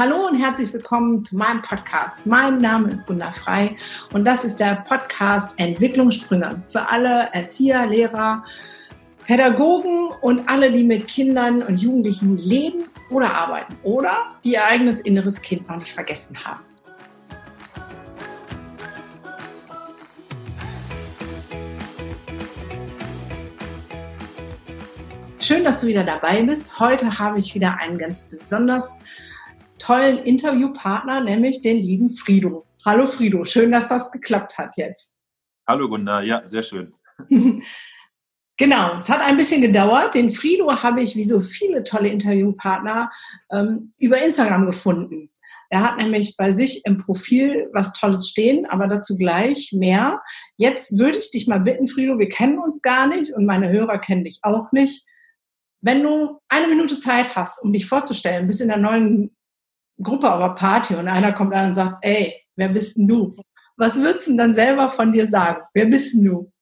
Hallo und herzlich willkommen zu meinem Podcast. Mein Name ist Gunda Frei und das ist der Podcast Entwicklungssprünge für alle Erzieher, Lehrer, Pädagogen und alle, die mit Kindern und Jugendlichen leben oder arbeiten oder die ihr eigenes inneres Kind noch nicht vergessen haben. Schön, dass du wieder dabei bist. Heute habe ich wieder einen ganz besonders tollen Interviewpartner, nämlich den lieben Frido. Hallo Frido, schön, dass das geklappt hat jetzt. Hallo Gunda, ja, sehr schön. Genau, es hat ein bisschen gedauert. Den Frido habe ich, wie so viele tolle Interviewpartner, ähm, über Instagram gefunden. Er hat nämlich bei sich im Profil was Tolles stehen, aber dazu gleich mehr. Jetzt würde ich dich mal bitten, Frido, wir kennen uns gar nicht und meine Hörer kennen dich auch nicht. Wenn du eine Minute Zeit hast, um dich vorzustellen, bist in der neuen Gruppe oder Party und einer kommt an und sagt, ey, wer bist denn du? Was würdest du denn dann selber von dir sagen? Wer bist denn du?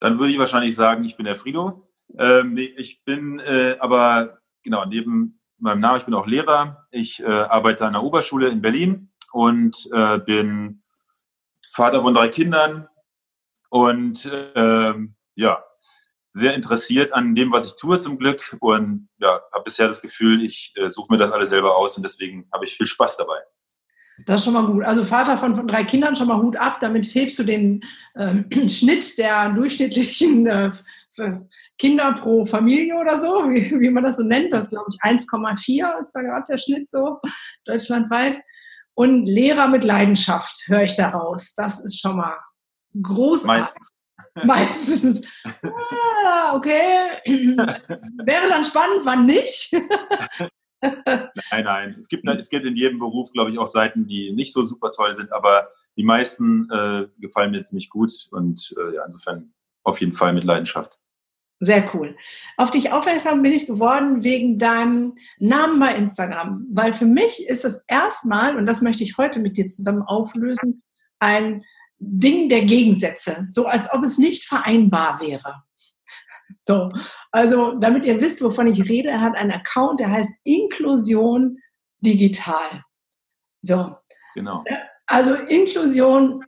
Dann würde ich wahrscheinlich sagen, ich bin der Frido. Ähm, ich bin äh, aber, genau, neben meinem Namen, ich bin auch Lehrer. Ich äh, arbeite an der Oberschule in Berlin und äh, bin Vater von drei Kindern und äh, ja, sehr interessiert an dem, was ich tue zum Glück und ja, habe bisher das Gefühl, ich äh, suche mir das alles selber aus und deswegen habe ich viel Spaß dabei. Das ist schon mal gut. Also Vater von, von drei Kindern, schon mal Hut ab. Damit hebst du den äh, Schnitt der durchschnittlichen äh, Kinder pro Familie oder so, wie, wie man das so nennt. Das glaube ich 1,4 ist da gerade der Schnitt so deutschlandweit. Und Lehrer mit Leidenschaft höre ich daraus. Das ist schon mal großartig. Meistens. Meistens. Ah, okay. Wäre dann spannend, wann nicht? nein, nein. Es gibt, es gibt in jedem Beruf, glaube ich, auch Seiten, die nicht so super toll sind, aber die meisten äh, gefallen mir ziemlich gut und äh, ja, insofern auf jeden Fall mit Leidenschaft. Sehr cool. Auf dich aufmerksam bin ich geworden wegen deinem Namen bei Instagram, weil für mich ist es erstmal, und das möchte ich heute mit dir zusammen auflösen, ein Ding der Gegensätze, so als ob es nicht vereinbar wäre. So, also damit ihr wisst, wovon ich rede, er hat einen Account, der heißt Inklusion Digital. So. Genau. Also Inklusion,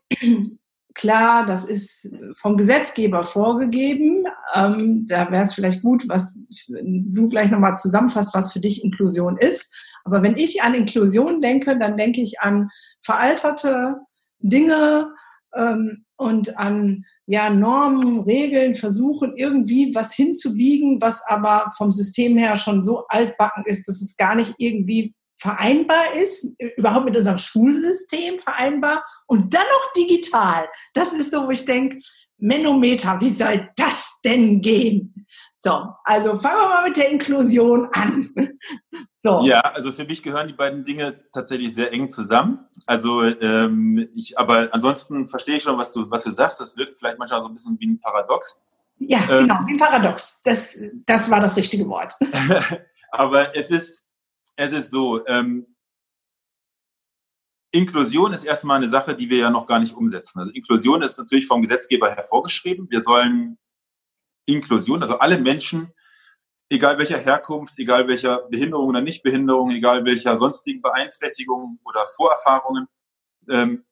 klar, das ist vom Gesetzgeber vorgegeben. Ähm, da wäre es vielleicht gut, was du gleich nochmal zusammenfasst, was für dich Inklusion ist. Aber wenn ich an Inklusion denke, dann denke ich an veralterte Dinge, ähm, und an ja, Normen, Regeln versuchen, irgendwie was hinzubiegen, was aber vom System her schon so altbacken ist, dass es gar nicht irgendwie vereinbar ist, überhaupt mit unserem Schulsystem vereinbar und dann noch digital. Das ist so, wo ich denke, Menometer, wie soll das denn gehen? So, also fangen wir mal mit der Inklusion an. So. Ja, also für mich gehören die beiden Dinge tatsächlich sehr eng zusammen. Also ähm, ich, aber ansonsten verstehe ich schon, was du, was du sagst. Das wirkt vielleicht manchmal so ein bisschen wie ein Paradox. Ja, ähm, genau, wie ein Paradox. Das, das war das richtige Wort. aber es ist, es ist so, ähm, Inklusion ist erstmal eine Sache, die wir ja noch gar nicht umsetzen. Also Inklusion ist natürlich vom Gesetzgeber hervorgeschrieben. Wir sollen Inklusion, also alle Menschen, egal welcher Herkunft, egal welcher Behinderung oder Nichtbehinderung, egal welcher sonstigen Beeinträchtigungen oder Vorerfahrungen, ähm,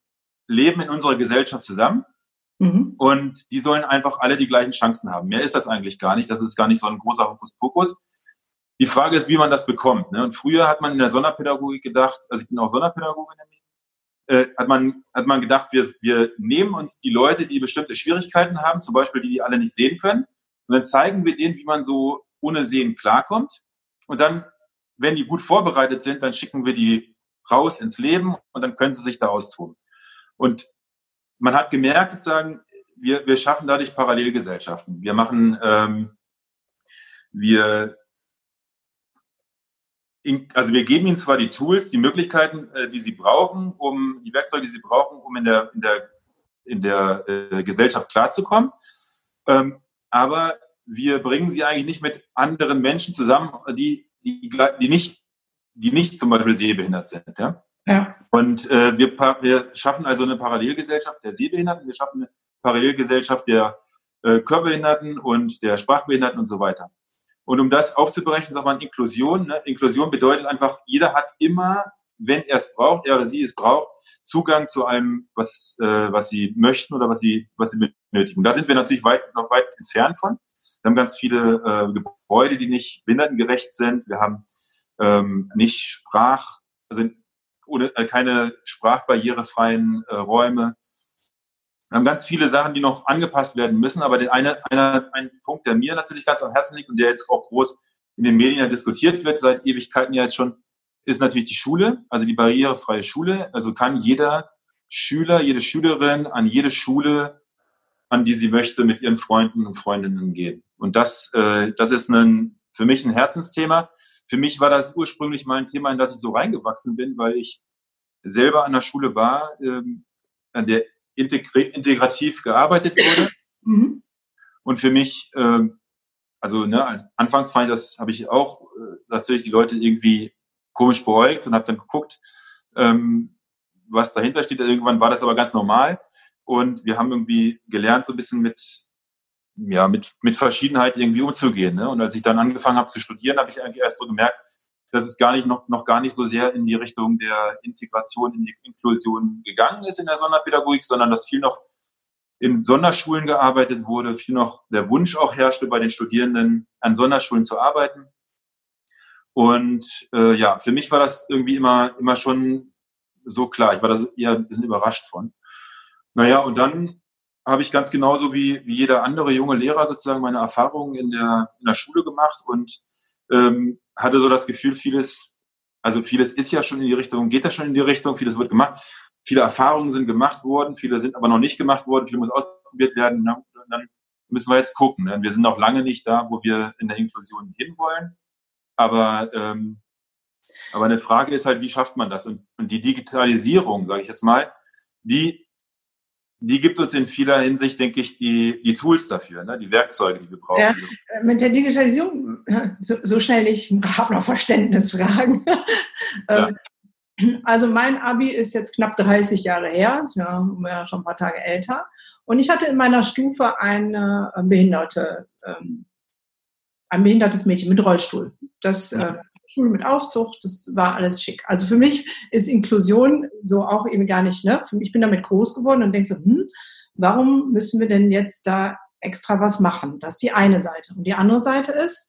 leben in unserer Gesellschaft zusammen. Mhm. Und die sollen einfach alle die gleichen Chancen haben. Mehr ist das eigentlich gar nicht. Das ist gar nicht so ein großer Hokuspokus. Die Frage ist, wie man das bekommt. Ne? Und früher hat man in der Sonderpädagogik gedacht, also ich bin auch Sonderpädagoge nämlich, äh, hat, man, hat man gedacht, wir, wir nehmen uns die Leute, die bestimmte Schwierigkeiten haben, zum Beispiel die, die alle nicht sehen können, und dann zeigen wir denen, wie man so ohne Sehen klarkommt. Und dann, wenn die gut vorbereitet sind, dann schicken wir die raus ins Leben und dann können sie sich da austoben. Und man hat gemerkt, sozusagen, wir, wir schaffen dadurch Parallelgesellschaften. Wir machen, ähm, wir, in, also wir geben ihnen zwar die Tools, die Möglichkeiten, äh, die sie brauchen, um die Werkzeuge, die sie brauchen, um in der, in der, in der äh, Gesellschaft klarzukommen. Ähm, aber wir bringen sie eigentlich nicht mit anderen Menschen zusammen, die, die, die nicht, die nicht zum Beispiel sehbehindert sind. Ja? Ja. Und äh, wir, wir schaffen also eine Parallelgesellschaft der Sehbehinderten, wir schaffen eine Parallelgesellschaft der äh, Körperbehinderten und der Sprachbehinderten und so weiter. Und um das aufzubrechen, sagt man Inklusion. Ne? Inklusion bedeutet einfach, jeder hat immer wenn er es braucht, er oder sie es braucht, Zugang zu allem, was, äh, was sie möchten oder was sie, was sie benötigen. Da sind wir natürlich weit, noch weit entfernt von. Wir haben ganz viele äh, Gebäude, die nicht behindertengerecht sind. Wir haben ähm, nicht Sprach, also ohne, äh, keine sprachbarrierefreien äh, Räume. Wir haben ganz viele Sachen, die noch angepasst werden müssen. Aber der eine, einer, ein Punkt, der mir natürlich ganz am Herzen liegt und der jetzt auch groß in den Medien ja diskutiert wird, seit Ewigkeiten ja jetzt schon, ist natürlich die Schule, also die barrierefreie Schule. Also kann jeder Schüler, jede Schülerin an jede Schule, an die sie möchte, mit ihren Freunden und Freundinnen gehen. Und das, äh, das ist ein, für mich ein Herzensthema. Für mich war das ursprünglich mal ein Thema, in das ich so reingewachsen bin, weil ich selber an der Schule war, ähm, an der integrativ gearbeitet wurde. Mhm. Und für mich, ähm, also ne, anfangs fand ich das, habe ich auch äh, natürlich die Leute irgendwie komisch beäugt und habe dann geguckt, ähm, was dahinter steht. Irgendwann war das aber ganz normal und wir haben irgendwie gelernt, so ein bisschen mit ja mit mit Verschiedenheit irgendwie umzugehen. Ne? Und als ich dann angefangen habe zu studieren, habe ich eigentlich erst so gemerkt, dass es gar nicht noch, noch gar nicht so sehr in die Richtung der Integration, in die Inklusion gegangen ist in der Sonderpädagogik, sondern dass viel noch in Sonderschulen gearbeitet wurde, viel noch der Wunsch auch herrschte bei den Studierenden, an Sonderschulen zu arbeiten. Und äh, ja, für mich war das irgendwie immer, immer schon so klar. Ich war da eher ein bisschen überrascht von. Naja, und dann habe ich ganz genauso wie, wie jeder andere junge Lehrer sozusagen meine Erfahrungen in der, in der Schule gemacht und ähm, hatte so das Gefühl, vieles, also vieles ist ja schon in die Richtung, geht das schon in die Richtung, vieles wird gemacht, viele Erfahrungen sind gemacht worden, viele sind aber noch nicht gemacht worden, viele muss ausprobiert werden. Na, dann müssen wir jetzt gucken. Ne? Wir sind noch lange nicht da, wo wir in der Inklusion hinwollen. Aber, ähm, aber eine Frage ist halt, wie schafft man das? Und, und die Digitalisierung, sage ich jetzt mal, die, die gibt uns in vieler Hinsicht, denke ich, die, die Tools dafür, ne? die Werkzeuge, die wir brauchen. Ja, mit der Digitalisierung, so, so schnell, ich habe noch Verständnisfragen. Ja. Ähm, also mein Abi ist jetzt knapp 30 Jahre her, ja, ja, schon ein paar Tage älter. Und ich hatte in meiner Stufe eine behinderte ähm, ein behindertes Mädchen mit Rollstuhl. Das äh, Schule mit Aufzug, das war alles schick. Also für mich ist Inklusion so auch eben gar nicht, ne? Ich bin damit groß geworden und denke so, hm, warum müssen wir denn jetzt da extra was machen? Das ist die eine Seite. Und die andere Seite ist,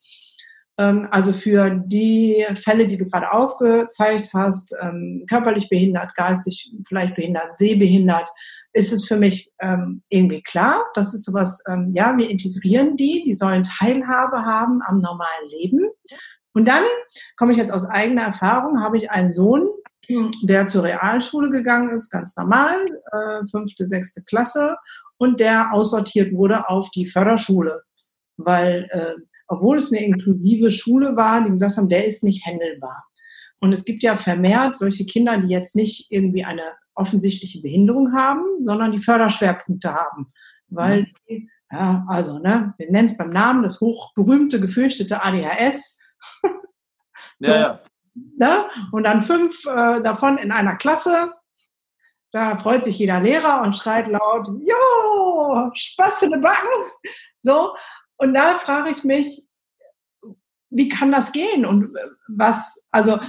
ähm, also für die Fälle, die du gerade aufgezeigt hast, ähm, körperlich behindert, geistig vielleicht behindert, sehbehindert, ist es für mich ähm, irgendwie klar. Das ist sowas, ja, wir integrieren die, die sollen Teilhabe haben am normalen Leben. Und dann komme ich jetzt aus eigener Erfahrung, habe ich einen Sohn, der zur Realschule gegangen ist, ganz normal, äh, fünfte, sechste Klasse, und der aussortiert wurde auf die Förderschule, weil äh, obwohl es eine inklusive Schule war, die gesagt haben, der ist nicht händelbar. Und es gibt ja vermehrt solche Kinder, die jetzt nicht irgendwie eine offensichtliche Behinderung haben, sondern die Förderschwerpunkte haben. Weil, die, ja, also, ne, wir nennen es beim Namen das hochberühmte, gefürchtete ADHS. so, ja, ja. Ne? Und dann fünf äh, davon in einer Klasse. Da freut sich jeder Lehrer und schreit laut, Jo, Spaß in den Backen. So, und da frage ich mich, wie kann das gehen? Und was, also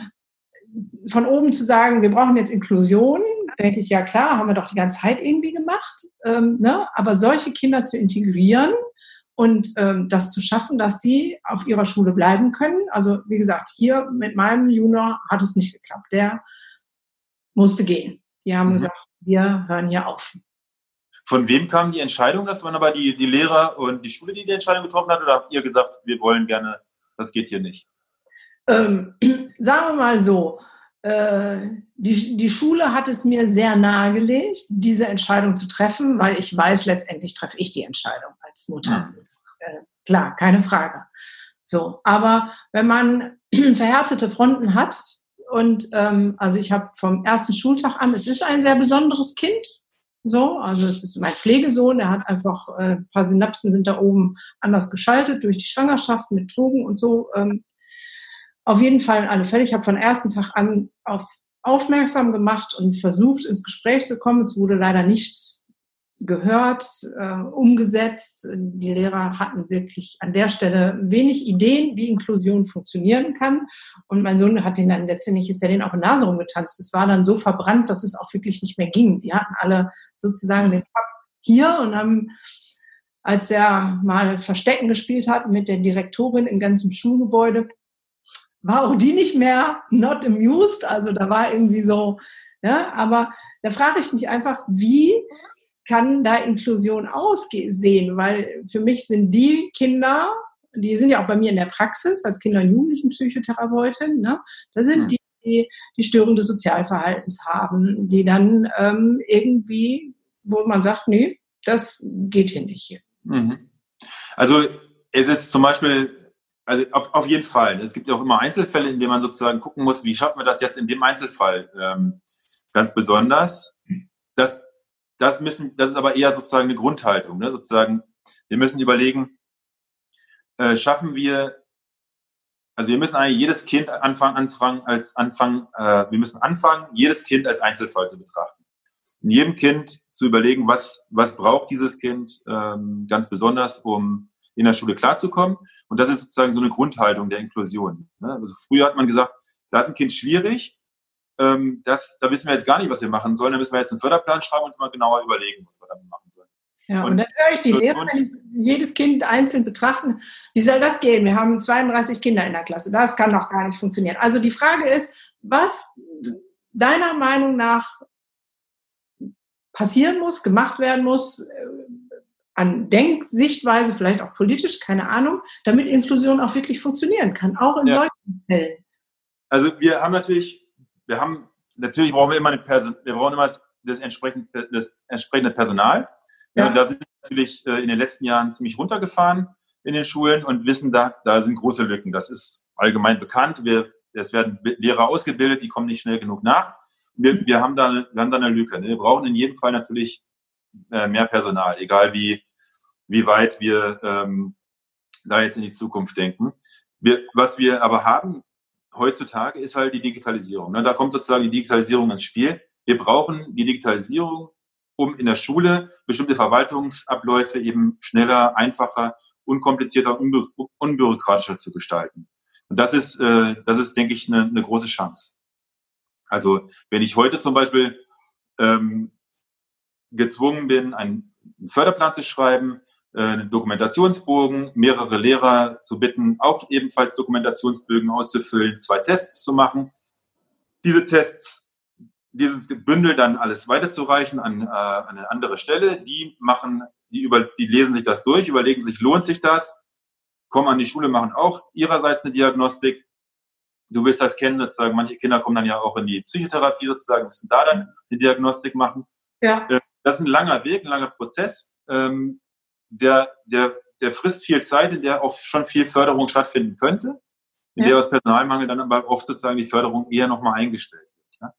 von oben zu sagen, wir brauchen jetzt Inklusion, denke ich, ja klar, haben wir doch die ganze Zeit irgendwie gemacht. Ähm, ne? Aber solche Kinder zu integrieren und ähm, das zu schaffen, dass die auf ihrer Schule bleiben können. Also wie gesagt, hier mit meinem Junior hat es nicht geklappt. Der musste gehen. Die haben mhm. gesagt, wir hören hier auf. Von wem kam die Entscheidung? Das waren aber die, die Lehrer und die Schule, die die Entscheidung getroffen hat? Oder habt ihr gesagt, wir wollen gerne, das geht hier nicht? Ähm, sagen wir mal so, äh, die, die Schule hat es mir sehr nahegelegt, diese Entscheidung zu treffen, weil ich weiß, letztendlich treffe ich die Entscheidung als Mutter. Mhm. Äh, klar, keine Frage. So, aber wenn man verhärtete Fronten hat, und ähm, also ich habe vom ersten Schultag an, es ist ein sehr besonderes Kind, so, also es ist mein Pflegesohn, der hat einfach äh, ein paar Synapsen sind da oben anders geschaltet durch die Schwangerschaft mit Drogen und so. Ähm, auf jeden Fall in alle Fälle. Ich habe von ersten Tag an auf aufmerksam gemacht und versucht, ins Gespräch zu kommen. Es wurde leider nicht gehört, äh, umgesetzt. Die Lehrer hatten wirklich an der Stelle wenig Ideen, wie Inklusion funktionieren kann. Und mein Sohn hat den dann letztendlich, ist der den auch in Nase rumgetanzt. Das war dann so verbrannt, dass es auch wirklich nicht mehr ging. Die hatten alle sozusagen den Papp hier und haben, als er mal Verstecken gespielt hat mit der Direktorin im ganzen Schulgebäude, war auch die nicht mehr not amused. Also da war irgendwie so, ja, aber da frage ich mich einfach, wie kann da Inklusion aussehen? Weil für mich sind die Kinder, die sind ja auch bei mir in der Praxis als Kinder- und Jugendlichenpsychotherapeutin, ne? da sind mhm. die, die die Störung des Sozialverhaltens haben, die dann ähm, irgendwie, wo man sagt, nee, das geht hier nicht. Mhm. Also es ist zum Beispiel, also auf, auf, jeden Fall, es gibt ja auch immer Einzelfälle, in denen man sozusagen gucken muss, wie schaffen wir das jetzt in dem Einzelfall ähm, ganz besonders. Das das müssen, das ist aber eher sozusagen eine Grundhaltung. Ne? Sozusagen, wir müssen überlegen, äh, schaffen wir, also wir müssen eigentlich jedes Kind anfangen, anfangen als anfangen, äh, wir müssen anfangen, jedes Kind als Einzelfall zu betrachten. In jedem Kind zu überlegen, was, was braucht dieses Kind ähm, ganz besonders, um in der Schule klarzukommen. Und das ist sozusagen so eine Grundhaltung der Inklusion. Ne? Also früher hat man gesagt, da ist ein Kind schwierig, ähm, das, da wissen wir jetzt gar nicht, was wir machen sollen. Da müssen wir jetzt einen Förderplan schreiben und uns mal genauer überlegen, was wir damit machen sollen. Ja, und, und dann höre ich die Lehrer, wenn ich jedes Kind einzeln betrachten, wie soll das gehen? Wir haben 32 Kinder in der Klasse. Das kann doch gar nicht funktionieren. Also die Frage ist, was deiner Meinung nach passieren muss, gemacht werden muss, äh, an Denksichtweise, vielleicht auch politisch, keine Ahnung, damit Inklusion auch wirklich funktionieren kann, auch in ja. solchen Fällen. Also wir haben natürlich wir haben, natürlich brauchen wir immer eine Person, wir brauchen immer das, entsprechende, das entsprechende Personal. Ja. ja. da sind wir natürlich äh, in den letzten Jahren ziemlich runtergefahren in den Schulen und wissen, da, da sind große Lücken. Das ist allgemein bekannt. Wir, es werden Lehrer ausgebildet, die kommen nicht schnell genug nach. Wir, mhm. wir, haben, da, wir haben da eine Lücke. Ne? Wir brauchen in jedem Fall natürlich äh, mehr Personal, egal wie, wie weit wir ähm, da jetzt in die Zukunft denken. Wir, was wir aber haben, heutzutage ist halt die Digitalisierung. Ne? Da kommt sozusagen die Digitalisierung ins Spiel. Wir brauchen die Digitalisierung, um in der Schule bestimmte Verwaltungsabläufe eben schneller, einfacher, unkomplizierter, unbü unbürokratischer zu gestalten. Und das ist, äh, das ist, denke ich, eine, eine große Chance. Also wenn ich heute zum Beispiel ähm, gezwungen bin, einen Förderplan zu schreiben, einen Dokumentationsbogen, mehrere Lehrer zu bitten, auch ebenfalls Dokumentationsbögen auszufüllen, zwei Tests zu machen. Diese Tests, dieses Bündel dann alles weiterzureichen an, äh, an eine andere Stelle. Die machen, die, über, die lesen sich das durch, überlegen sich, lohnt sich das? Kommen an die Schule, machen auch ihrerseits eine Diagnostik. Du wirst das kennen, sozusagen, manche Kinder kommen dann ja auch in die Psychotherapie sozusagen, müssen da dann eine Diagnostik machen. Ja. Äh, das ist ein langer Weg, ein langer Prozess. Ähm, der, der, der frisst viel Zeit, in der auch schon viel Förderung stattfinden könnte, in ja. der aus Personalmangel dann aber oft sozusagen die Förderung eher nochmal eingestellt wird. Ja?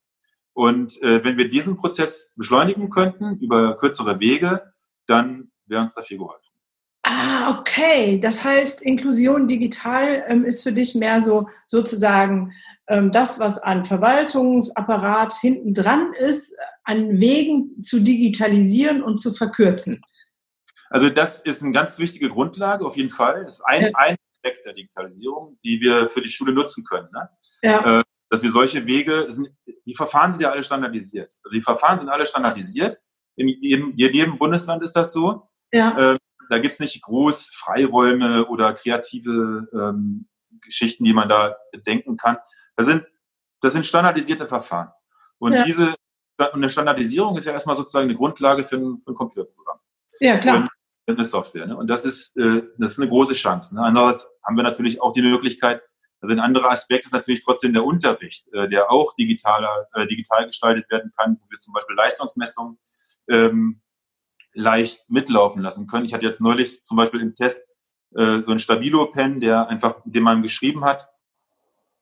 Und äh, wenn wir diesen Prozess beschleunigen könnten über kürzere Wege, dann wäre uns da viel geholfen. Ah, okay. Das heißt, Inklusion digital ähm, ist für dich mehr so sozusagen ähm, das, was an Verwaltungsapparat hinten dran ist, an Wegen zu digitalisieren und zu verkürzen. Also das ist eine ganz wichtige Grundlage, auf jeden Fall. Das ist ein, ein Aspekt der Digitalisierung, die wir für die Schule nutzen können. Ne? Ja. Äh, dass wir solche Wege, sind, die Verfahren sind ja alle standardisiert. Also die Verfahren sind alle standardisiert. In jedem, in jedem Bundesland ist das so. Ja. Äh, da gibt's nicht groß Freiräume oder kreative ähm, Geschichten, die man da bedenken kann. Das sind, das sind standardisierte Verfahren. Und ja. diese eine Standardisierung ist ja erstmal sozusagen eine Grundlage für ein, für ein Computerprogramm. Ja, klar. Und eine Software. Ne? Und das ist, äh, das ist eine große Chance. Ne? Andererseits haben wir natürlich auch die Möglichkeit, also ein anderer Aspekt ist natürlich trotzdem der Unterricht, äh, der auch digitaler, äh, digital gestaltet werden kann, wo wir zum Beispiel Leistungsmessungen ähm, leicht mitlaufen lassen können. Ich hatte jetzt neulich zum Beispiel im Test äh, so einen Stabilo-Pen, der einfach, den man geschrieben hat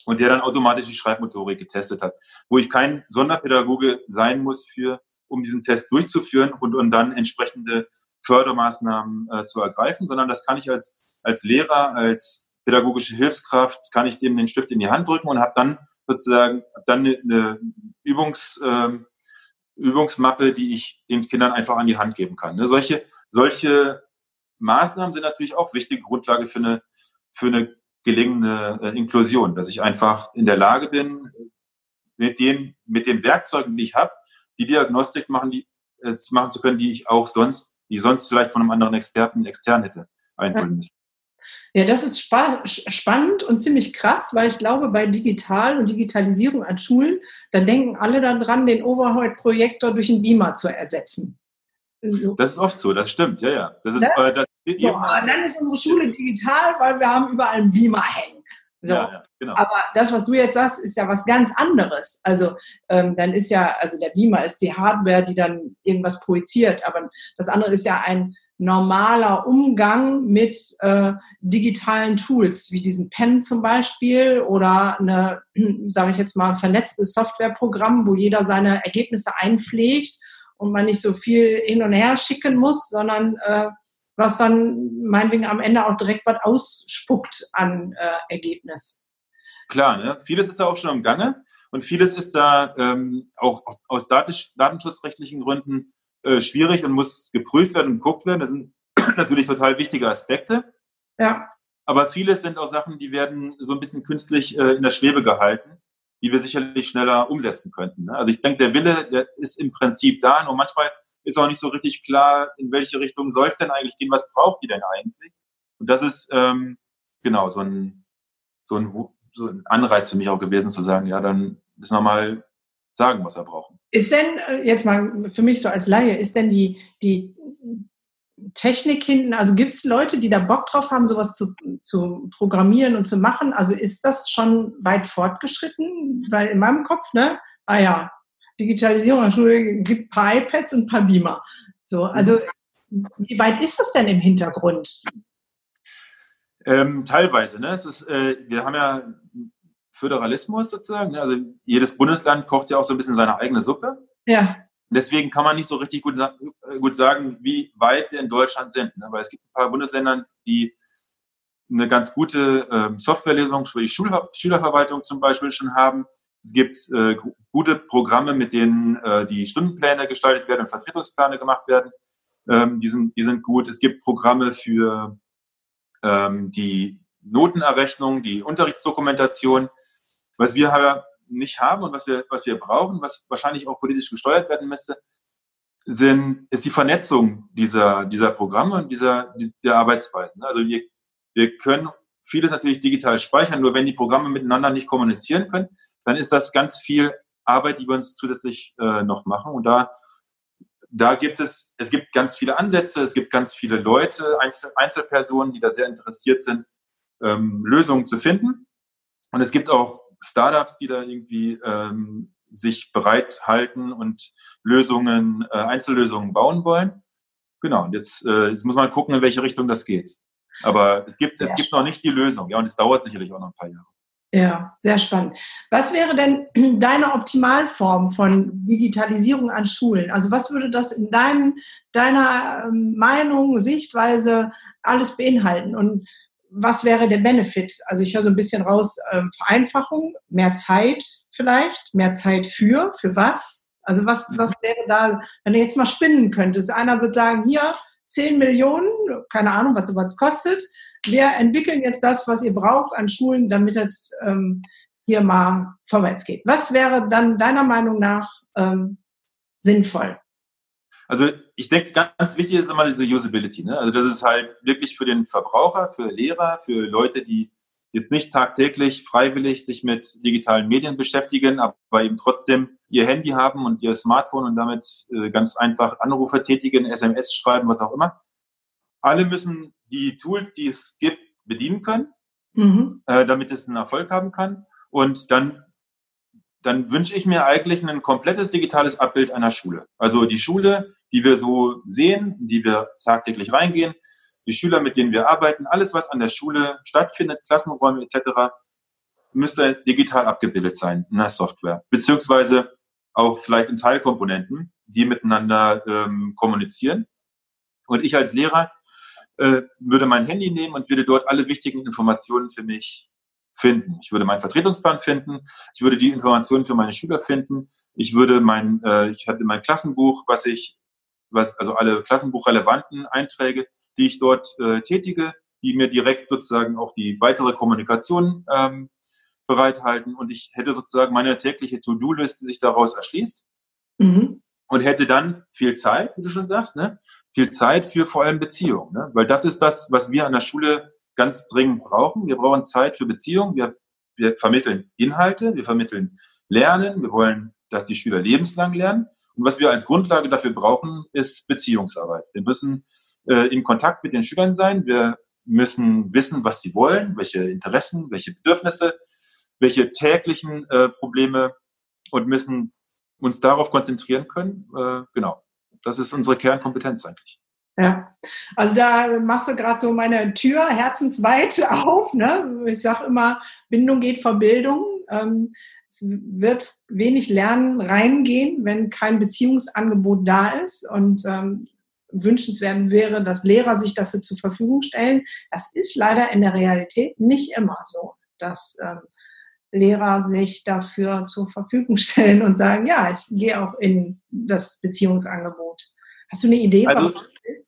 und der dann automatisch die Schreibmotorik getestet hat, wo ich kein Sonderpädagoge sein muss für, um diesen Test durchzuführen und, und dann entsprechende Fördermaßnahmen äh, zu ergreifen, sondern das kann ich als, als Lehrer, als pädagogische Hilfskraft, kann ich dem den Stift in die Hand drücken und habe dann sozusagen dann eine, eine Übungs, ähm, Übungsmappe, die ich den Kindern einfach an die Hand geben kann. Ne? Solche, solche Maßnahmen sind natürlich auch wichtige Grundlage für eine, für eine gelingende äh, Inklusion, dass ich einfach in der Lage bin, mit den, mit den Werkzeugen, die ich habe, die Diagnostik machen, die, äh, machen zu können, die ich auch sonst, die sonst vielleicht von einem anderen Experten extern hätte einholen müssen. Ja, das ist spa spannend und ziemlich krass, weil ich glaube, bei Digital und Digitalisierung an Schulen, da denken alle daran, den Overhead-Projektor durch einen Beamer zu ersetzen. So. Das ist oft so, das stimmt, ja, ja. Das ist, ne? äh, das, so, aber dann ist unsere Schule digital, weil wir haben überall einen Beamer hängen. So. Ja, ja, genau. Aber das, was du jetzt sagst, ist ja was ganz anderes. Also ähm, dann ist ja, also der Beamer ist die Hardware, die dann irgendwas projiziert, aber das andere ist ja ein normaler Umgang mit äh, digitalen Tools, wie diesen Pen zum Beispiel oder eine, sage ich jetzt mal, vernetztes Softwareprogramm, wo jeder seine Ergebnisse einpflegt und man nicht so viel hin und her schicken muss, sondern äh, was dann meinetwegen am Ende auch direkt was ausspuckt an äh, Ergebnis. Klar, ne? vieles ist da auch schon im Gange und vieles ist da ähm, auch aus datenschutzrechtlichen Gründen äh, schwierig und muss geprüft werden und geguckt werden. Das sind natürlich total wichtige Aspekte. Ja. Aber vieles sind auch Sachen, die werden so ein bisschen künstlich äh, in der Schwebe gehalten, die wir sicherlich schneller umsetzen könnten. Ne? Also ich denke, der Wille der ist im Prinzip da, nur manchmal ist auch nicht so richtig klar, in welche Richtung soll es denn eigentlich gehen, was braucht die denn eigentlich? Und das ist ähm, genau so ein, so, ein, so ein Anreiz für mich auch gewesen, zu sagen, ja, dann müssen wir mal sagen, was er braucht. Ist denn, äh, jetzt mal für mich so als Laie, ist denn die, die Technik hinten, also gibt es Leute, die da Bock drauf haben, sowas zu, zu programmieren und zu machen? Also ist das schon weit fortgeschritten? Weil in meinem Kopf, ne, ah ja, Digitalisierung an Schule gibt ein paar iPads und ein paar Beamer. So, also wie weit ist das denn im Hintergrund? Ähm, teilweise, ne? Es ist, äh, wir haben ja Föderalismus sozusagen. Ne? Also jedes Bundesland kocht ja auch so ein bisschen seine eigene Suppe. Ja. Deswegen kann man nicht so richtig gut, äh, gut sagen, wie weit wir in Deutschland sind. Ne? Weil es gibt ein paar Bundesländer, die eine ganz gute äh, Softwarelösung für die Schul Schülerverwaltung zum Beispiel schon haben. Es gibt äh, gute Programme, mit denen äh, die Stundenpläne gestaltet werden und Vertretungspläne gemacht werden. Ähm, die, sind, die sind gut. Es gibt Programme für ähm, die Notenerrechnung, die Unterrichtsdokumentation. Was wir aber nicht haben und was wir, was wir brauchen, was wahrscheinlich auch politisch gesteuert werden müsste, sind, ist die Vernetzung dieser, dieser Programme und dieser, dieser Arbeitsweisen. Also wir, wir können vieles natürlich digital speichern, nur wenn die Programme miteinander nicht kommunizieren können, dann ist das ganz viel Arbeit, die wir uns zusätzlich äh, noch machen. Und da, da gibt es, es gibt ganz viele Ansätze, es gibt ganz viele Leute, Einzel Einzelpersonen, die da sehr interessiert sind, ähm, Lösungen zu finden. Und es gibt auch Startups, die da irgendwie ähm, sich bereithalten und Lösungen, äh, Einzellösungen bauen wollen. Genau, und jetzt, äh, jetzt muss man gucken, in welche Richtung das geht. Aber es gibt, es gibt noch nicht die Lösung. Ja, und es dauert sicherlich auch noch ein paar Jahre. Ja, sehr spannend. Was wäre denn deine Optimalform von Digitalisierung an Schulen? Also was würde das in dein, deiner ähm, Meinung, Sichtweise alles beinhalten? Und was wäre der Benefit? Also ich höre so ein bisschen raus, ähm, Vereinfachung, mehr Zeit vielleicht, mehr Zeit für, für was? Also was, mhm. was wäre da, wenn du jetzt mal spinnen könntest? Einer wird sagen, hier 10 Millionen, keine Ahnung, was sowas kostet. Wir entwickeln jetzt das, was ihr braucht an Schulen, damit es ähm, hier mal vorwärts geht. Was wäre dann deiner Meinung nach ähm, sinnvoll? Also ich denke, ganz wichtig ist immer diese Usability. Ne? Also das ist halt wirklich für den Verbraucher, für Lehrer, für Leute, die jetzt nicht tagtäglich freiwillig sich mit digitalen Medien beschäftigen, aber eben trotzdem ihr Handy haben und ihr Smartphone und damit äh, ganz einfach Anrufe tätigen, SMS schreiben, was auch immer. Alle müssen die Tools, die es gibt, bedienen können, mhm. äh, damit es einen Erfolg haben kann. Und dann dann wünsche ich mir eigentlich ein komplettes digitales Abbild einer Schule. Also die Schule, die wir so sehen, die wir tagtäglich reingehen, die Schüler, mit denen wir arbeiten, alles, was an der Schule stattfindet, Klassenräume etc., müsste digital abgebildet sein in der Software. Beziehungsweise auch vielleicht in Teilkomponenten, die miteinander ähm, kommunizieren. Und ich als Lehrer äh, würde mein Handy nehmen und würde dort alle wichtigen Informationen für mich finden. Ich würde meinen Vertretungsplan finden. Ich würde die Informationen für meine Schüler finden. Ich würde mein, äh, ich hatte mein Klassenbuch, was ich, was, also alle klassenbuchrelevanten Einträge, die ich dort äh, tätige, die mir direkt sozusagen auch die weitere Kommunikation ähm, bereithalten. Und ich hätte sozusagen meine tägliche To-Do-Liste sich daraus erschließt. Mhm. Und hätte dann viel Zeit, wie du schon sagst, ne? viel Zeit für vor allem Beziehungen. Ne? Weil das ist das, was wir an der Schule ganz dringend brauchen. Wir brauchen Zeit für Beziehungen. Wir, wir vermitteln Inhalte, wir vermitteln Lernen. Wir wollen, dass die Schüler lebenslang lernen. Und was wir als Grundlage dafür brauchen, ist Beziehungsarbeit. Wir müssen äh, in Kontakt mit den Schülern sein. Wir müssen wissen, was sie wollen, welche Interessen, welche Bedürfnisse, welche täglichen äh, Probleme und müssen uns darauf konzentrieren können. Äh, genau. Das ist unsere Kernkompetenz eigentlich. Ja, also da machst du gerade so meine Tür herzensweit auf. Ne? Ich sage immer, Bindung geht vor Bildung. Ähm, es wird wenig Lernen reingehen, wenn kein Beziehungsangebot da ist. Und ähm, wünschenswert wäre, dass Lehrer sich dafür zur Verfügung stellen. Das ist leider in der Realität nicht immer so, dass ähm, Lehrer sich dafür zur Verfügung stellen und sagen, ja, ich gehe auch in das Beziehungsangebot. Hast du eine Idee, also,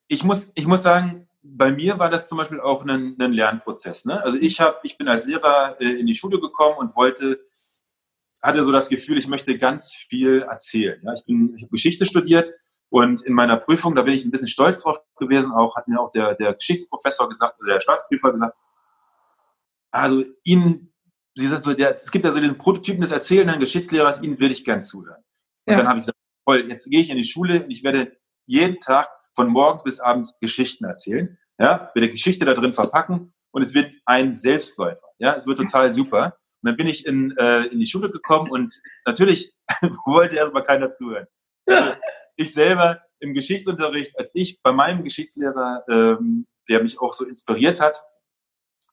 ich muss, ich muss sagen, bei mir war das zum Beispiel auch ein, ein Lernprozess. Ne? Also ich habe, ich bin als Lehrer äh, in die Schule gekommen und wollte, hatte so das Gefühl, ich möchte ganz viel erzählen. Ja? Ich bin, ich habe Geschichte studiert und in meiner Prüfung, da bin ich ein bisschen stolz drauf gewesen, auch hat mir auch der, der Geschichtsprofessor gesagt, der Staatsprüfer gesagt, also Ihnen, Sie sind so der, es gibt ja so den Prototypen des erzählenden Geschichtslehrers, Ihnen würde ich gern zuhören. Und ja. dann habe ich gesagt, toll, jetzt gehe ich in die Schule und ich werde jeden Tag von morgens bis abends Geschichten erzählen, ja, werde Geschichte da drin verpacken und es wird ein Selbstläufer, ja, es wird total super. Und dann bin ich in, äh, in die Schule gekommen und natürlich wollte erstmal keiner zuhören. Also ich selber im Geschichtsunterricht, als ich bei meinem Geschichtslehrer, ähm, der mich auch so inspiriert hat,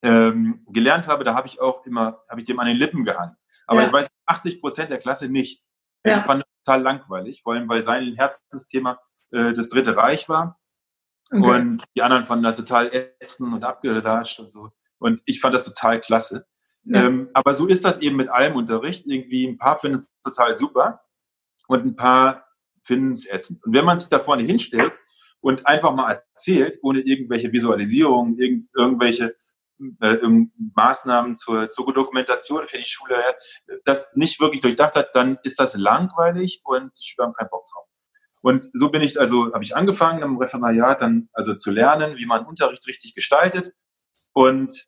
ähm, gelernt habe, da habe ich auch immer, habe ich dem an den Lippen gehangen. Aber ja. ich weiß, 80 Prozent der Klasse nicht. Ja. Ich fand das total langweilig, vor allem weil sein Herzensthema äh, das Dritte Reich war. Okay. Und die anderen fanden das total ätzend und abgelascht und so. Und ich fand das total klasse. Ja. Ähm, aber so ist das eben mit allem Unterricht. Irgendwie ein paar finden es total super und ein paar finden es ätzend. Und wenn man sich da vorne hinstellt und einfach mal erzählt, ohne irgendwelche Visualisierungen, irgend, irgendwelche äh, Maßnahmen zur, zur Dokumentation für die Schule, das nicht wirklich durchdacht hat, dann ist das langweilig und die Schüler haben keinen Bock drauf. Und so bin ich, also habe ich angefangen im Referendariat dann also zu lernen, wie man Unterricht richtig gestaltet. Und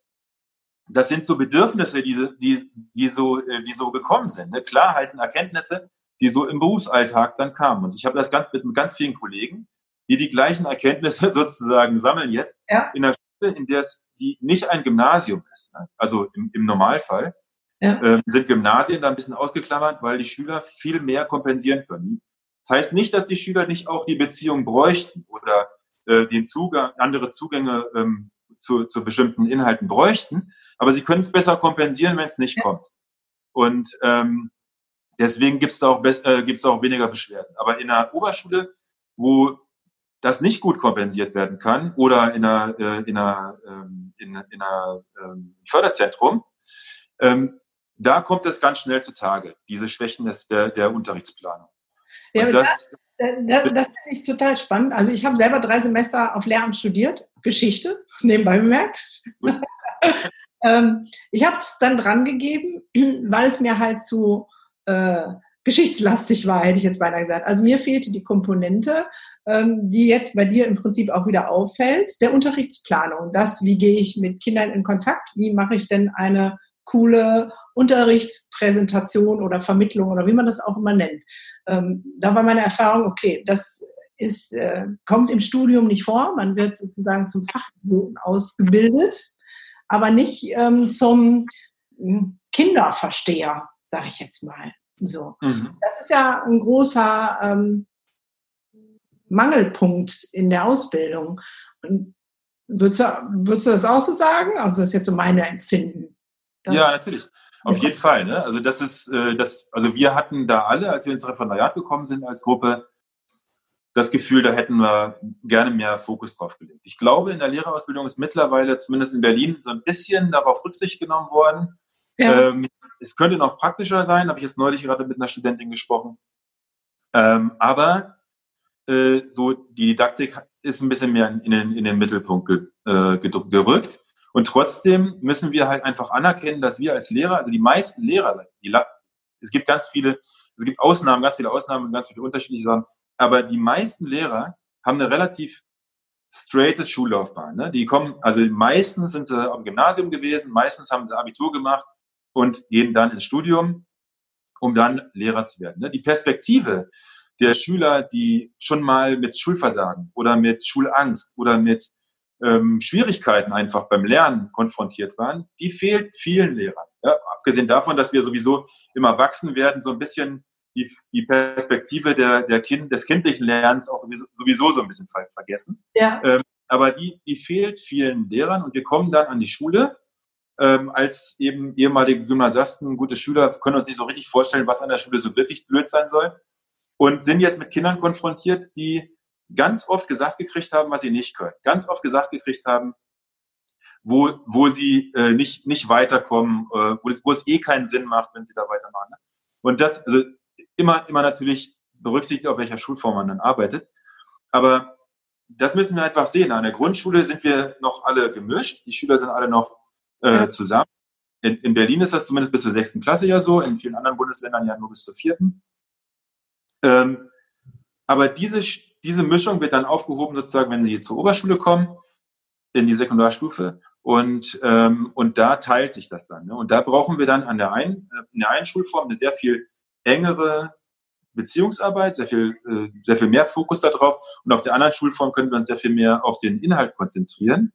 das sind so Bedürfnisse, die, die, die, so, äh, die so gekommen sind. Ne? Klarheiten, Erkenntnisse, die so im Berufsalltag dann kamen. Und ich habe das ganz mit ganz vielen Kollegen, die die gleichen Erkenntnisse sozusagen sammeln jetzt ja. in der Schule, in der es die nicht ein Gymnasium ist. Ne? Also im, im Normalfall ja. äh, sind Gymnasien da ein bisschen ausgeklammert, weil die Schüler viel mehr kompensieren können. Das heißt nicht, dass die Schüler nicht auch die Beziehung bräuchten oder äh, den Zugang, andere Zugänge ähm, zu, zu bestimmten Inhalten bräuchten, aber sie können es besser kompensieren, wenn es nicht kommt. Und ähm, deswegen gibt es auch, äh, gibt's auch weniger Beschwerden. Aber in der Oberschule, wo das nicht gut kompensiert werden kann oder in einer, äh, in einer, ähm, in, in einer ähm, Förderzentrum, ähm, da kommt es ganz schnell zutage, diese Schwächen des, der, der Unterrichtsplanung. Ja, das, das, das finde ich total spannend. Also ich habe selber drei Semester auf Lehramt studiert, Geschichte, nebenbei bemerkt. ähm, ich habe es dann dran gegeben, weil es mir halt zu äh, geschichtslastig war, hätte ich jetzt beinahe gesagt. Also mir fehlte die Komponente, ähm, die jetzt bei dir im Prinzip auch wieder auffällt, der Unterrichtsplanung. Das, wie gehe ich mit Kindern in Kontakt? Wie mache ich denn eine coole Unterrichtspräsentation oder Vermittlung oder wie man das auch immer nennt. Ähm, da war meine Erfahrung, okay, das ist, äh, kommt im Studium nicht vor. Man wird sozusagen zum Fachpiloten ausgebildet, aber nicht ähm, zum hm, Kinderversteher, sage ich jetzt mal. So. Mhm. Das ist ja ein großer ähm, Mangelpunkt in der Ausbildung. Und würdest, du, würdest du das auch so sagen? Also das ist jetzt so meine Empfinden. Ja, natürlich. Auf jeden Fall. Ne? Also das ist, äh, das, also wir hatten da alle, als wir ins Referendariat gekommen sind als Gruppe, das Gefühl, da hätten wir gerne mehr Fokus drauf gelegt. Ich glaube, in der Lehrerausbildung ist mittlerweile, zumindest in Berlin, so ein bisschen darauf Rücksicht genommen worden. Ja. Ähm, es könnte noch praktischer sein, habe ich jetzt neulich gerade mit einer Studentin gesprochen. Ähm, aber äh, so die Didaktik ist ein bisschen mehr in den, in den Mittelpunkt ge, äh, gerückt. Und trotzdem müssen wir halt einfach anerkennen, dass wir als Lehrer, also die meisten Lehrer, die, es gibt ganz viele, es gibt Ausnahmen, ganz viele Ausnahmen, ganz viele unterschiedliche Sachen, aber die meisten Lehrer haben eine relativ straightes Schullaufbahn. Ne? Die kommen, also meistens sind sie am Gymnasium gewesen, meistens haben sie Abitur gemacht und gehen dann ins Studium, um dann Lehrer zu werden. Ne? Die Perspektive der Schüler, die schon mal mit Schulversagen oder mit Schulangst oder mit ähm, Schwierigkeiten einfach beim Lernen konfrontiert waren, die fehlt vielen Lehrern. Ja? Abgesehen davon, dass wir sowieso immer wachsen werden, so ein bisschen die, die Perspektive der, der kind, des kindlichen Lernens auch sowieso, sowieso so ein bisschen vergessen. Ja. Ähm, aber die, die fehlt vielen Lehrern und wir kommen dann an die Schule ähm, als eben ehemalige Gymnasiasten, gute Schüler, können uns nicht so richtig vorstellen, was an der Schule so wirklich blöd sein soll und sind jetzt mit Kindern konfrontiert, die ganz oft gesagt gekriegt haben, was sie nicht können. Ganz oft gesagt gekriegt haben, wo, wo sie äh, nicht, nicht weiterkommen, äh, wo, es, wo es eh keinen Sinn macht, wenn sie da weitermachen. Ne? Und das, also immer, immer natürlich berücksichtigt, auf welcher Schulform man dann arbeitet. Aber das müssen wir einfach sehen. An der Grundschule sind wir noch alle gemischt. Die Schüler sind alle noch äh, zusammen. In, in Berlin ist das zumindest bis zur sechsten Klasse ja so, in vielen anderen Bundesländern ja nur bis zur vierten. Ähm, aber diese, diese Mischung wird dann aufgehoben, sozusagen, wenn sie zur Oberschule kommen, in die Sekundarstufe. Und, ähm, und da teilt sich das dann. Ne? Und da brauchen wir dann an der einen, äh, in der einen Schulform eine sehr viel engere Beziehungsarbeit, sehr viel, äh, sehr viel mehr Fokus darauf. Und auf der anderen Schulform können wir uns sehr viel mehr auf den Inhalt konzentrieren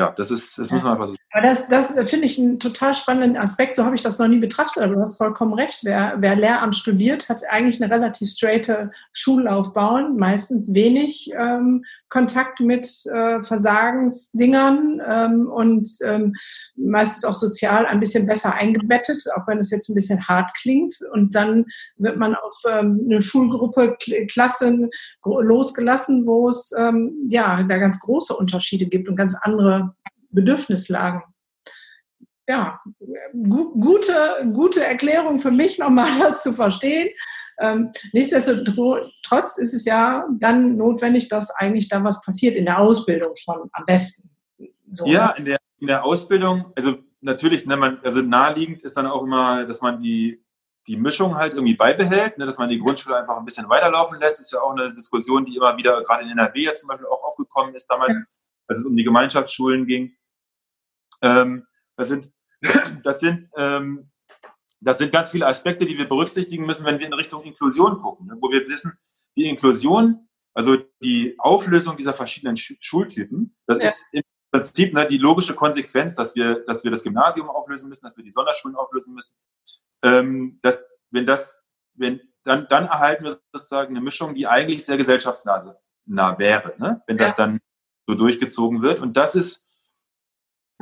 ja, das ist, das muss man einfach so. Aber das, das finde ich einen total spannenden Aspekt. So habe ich das noch nie betrachtet, aber du hast vollkommen recht. Wer, wer Lehramt studiert, hat eigentlich eine relativ straighte Schullaufbahn, meistens wenig ähm, Kontakt mit äh, Versagensdingern ähm, und ähm, meistens auch sozial ein bisschen besser eingebettet, auch wenn es jetzt ein bisschen hart klingt. Und dann wird man auf ähm, eine Schulgruppe, Klassen losgelassen, wo es ähm, ja da ganz große Unterschiede gibt und ganz andere Bedürfnislagen. Ja, gu gute, gute Erklärung für mich, nochmal das zu verstehen. Ähm, nichtsdestotrotz ist es ja dann notwendig, dass eigentlich da was passiert in der Ausbildung schon am besten. So, ja, ne? in der, in der Ausbildung, also natürlich, ne, man, also naheliegend ist dann auch immer, dass man die, die Mischung halt irgendwie beibehält, ne, dass man die Grundschule einfach ein bisschen weiterlaufen lässt. Ist ja auch eine Diskussion, die immer wieder gerade in NRW ja zum Beispiel auch aufgekommen ist damals, ja. als es um die Gemeinschaftsschulen ging. Ähm, das sind, das sind, ähm, das sind ganz viele Aspekte, die wir berücksichtigen müssen, wenn wir in Richtung Inklusion gucken, ne? wo wir wissen, die Inklusion, also die Auflösung dieser verschiedenen Sch Schultypen, das ja. ist im Prinzip ne, die logische Konsequenz, dass wir, dass wir das Gymnasium auflösen müssen, dass wir die Sonderschulen auflösen müssen. Ähm, dass, wenn das, wenn, dann, dann erhalten wir sozusagen eine Mischung, die eigentlich sehr gesellschaftsnah wäre, ne? wenn das dann so durchgezogen wird. Und das ist,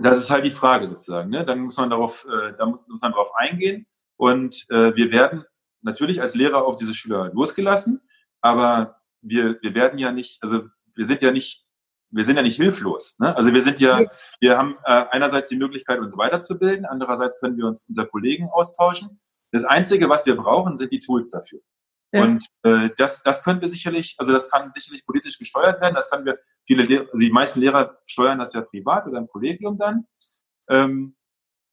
das ist halt die Frage sozusagen. Ne? Dann muss man darauf, äh, da muss, muss man darauf eingehen. Und äh, wir werden natürlich als Lehrer auf diese Schüler losgelassen, aber wir, wir werden ja nicht, also wir sind ja nicht, wir sind ja nicht hilflos. Ne? Also wir sind ja, wir haben äh, einerseits die Möglichkeit, uns weiterzubilden, andererseits können wir uns unter Kollegen austauschen. Das Einzige, was wir brauchen, sind die Tools dafür. Ja. Und äh, das, das können wir sicherlich, also das kann sicherlich politisch gesteuert werden. Das können wir, viele Lehrer, also die meisten Lehrer steuern das ja privat oder im Kollegium dann. Ähm,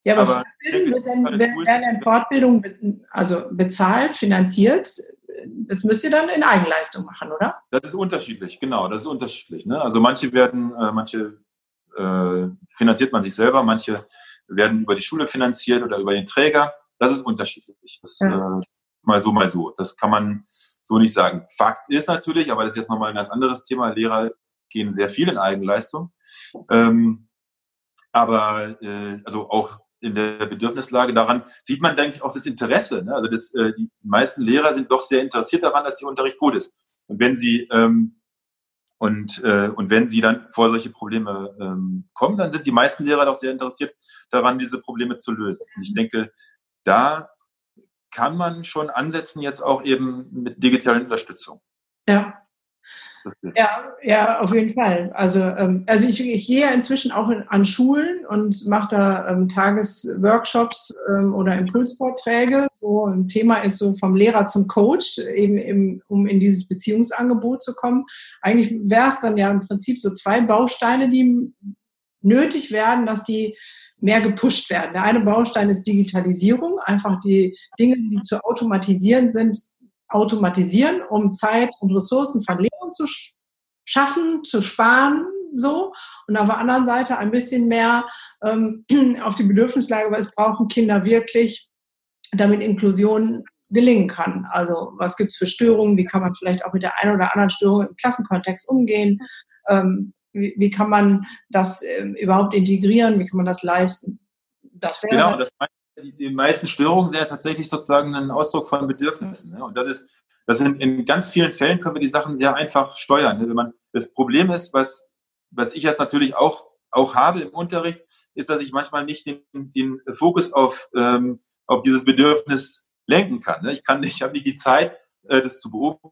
ja, aber, aber Fortbildung wird dann, werden dann Fortbildung also bezahlt, finanziert. Das müsst ihr dann in Eigenleistung machen, oder? Das ist unterschiedlich, genau, das ist unterschiedlich. Ne? Also manche werden, äh, manche äh, finanziert man sich selber, manche werden über die Schule finanziert oder über den Träger. Das ist unterschiedlich. Das, ja. äh, mal so, mal so. Das kann man so nicht sagen. Fakt ist natürlich, aber das ist jetzt nochmal ein ganz anderes Thema. Lehrer gehen sehr viel in Eigenleistung. Ähm, aber äh, also auch in der Bedürfnislage daran sieht man, denke ich, auch das Interesse. Ne? Also das, äh, die meisten Lehrer sind doch sehr interessiert daran, dass der Unterricht gut ist. Und wenn sie ähm, und, äh, und wenn sie dann vor solche Probleme ähm, kommen, dann sind die meisten Lehrer doch sehr interessiert daran, diese Probleme zu lösen. Und ich denke, da kann man schon ansetzen, jetzt auch eben mit digitaler Unterstützung. Ja. Ja, ja, auf jeden Fall. Also, ähm, also ich, ich gehe ja inzwischen auch in, an Schulen und mache da ähm, Tagesworkshops ähm, oder Impulsvorträge. So ein Thema ist so vom Lehrer zum Coach, eben im, um in dieses Beziehungsangebot zu kommen. Eigentlich wäre es dann ja im Prinzip so zwei Bausteine, die nötig werden, dass die mehr gepusht werden. Der eine Baustein ist Digitalisierung, einfach die Dinge, die zu automatisieren sind, automatisieren, um Zeit und Ressourcen von Lehrern zu schaffen, zu sparen, so. Und auf der anderen Seite ein bisschen mehr ähm, auf die Bedürfnislage, was brauchen Kinder wirklich, damit Inklusion gelingen kann. Also was gibt es für Störungen, wie kann man vielleicht auch mit der einen oder anderen Störung im Klassenkontext umgehen, ähm, wie, wie, kann man das äh, überhaupt integrieren, wie kann man das leisten. Das genau, das die meisten Störungen sind ja tatsächlich sozusagen ein Ausdruck von Bedürfnissen. Ne? Und das ist, das sind in ganz vielen Fällen können wir die Sachen sehr einfach steuern. Ne? Wenn man, das Problem ist, was, was ich jetzt natürlich auch, auch habe im Unterricht, ist, dass ich manchmal nicht den, den Fokus auf, ähm, auf dieses Bedürfnis lenken kann. Ne? Ich kann nicht, ich habe nicht die Zeit, äh, das zu beobachten.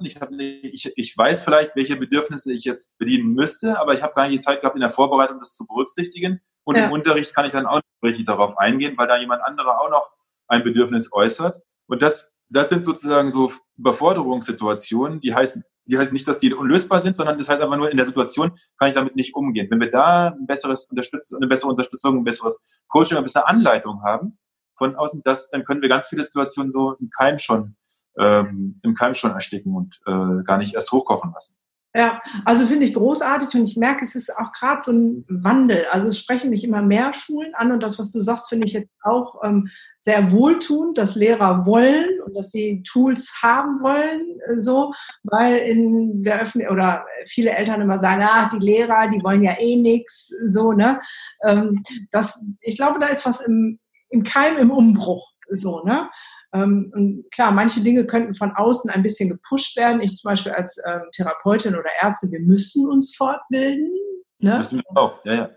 Ich, habe nicht, ich, ich weiß vielleicht, welche Bedürfnisse ich jetzt bedienen müsste, aber ich habe gar nicht die Zeit gehabt, in der Vorbereitung das zu berücksichtigen. Und ja. im Unterricht kann ich dann auch nicht richtig darauf eingehen, weil da jemand anderer auch noch ein Bedürfnis äußert. Und das, das sind sozusagen so Überforderungssituationen, die heißen, die heißen nicht, dass die unlösbar sind, sondern das heißt einfach nur, in der Situation kann ich damit nicht umgehen. Wenn wir da ein besseres Unterstützung, eine bessere Unterstützung, ein besseres Coaching, eine bessere Anleitung haben von außen, das, dann können wir ganz viele Situationen so im Keim schon, ähm, im Keim schon ersticken und äh, gar nicht erst hochkochen lassen. Ja, also finde ich großartig und ich merke, es ist auch gerade so ein Wandel. Also es sprechen mich immer mehr Schulen an und das, was du sagst, finde ich jetzt auch ähm, sehr wohltuend, dass Lehrer wollen und dass sie Tools haben wollen, äh, so, weil in der Öffentlich oder viele Eltern immer sagen, ach, die Lehrer, die wollen ja eh nichts, so, ne? Ähm, das, ich glaube, da ist was im, im Keim, im Umbruch, so, ne? Ähm, und klar, manche Dinge könnten von außen ein bisschen gepusht werden. Ich zum Beispiel als ähm, Therapeutin oder Ärzte, wir müssen uns fortbilden. Ne? Müssen wir auch, ja, ja.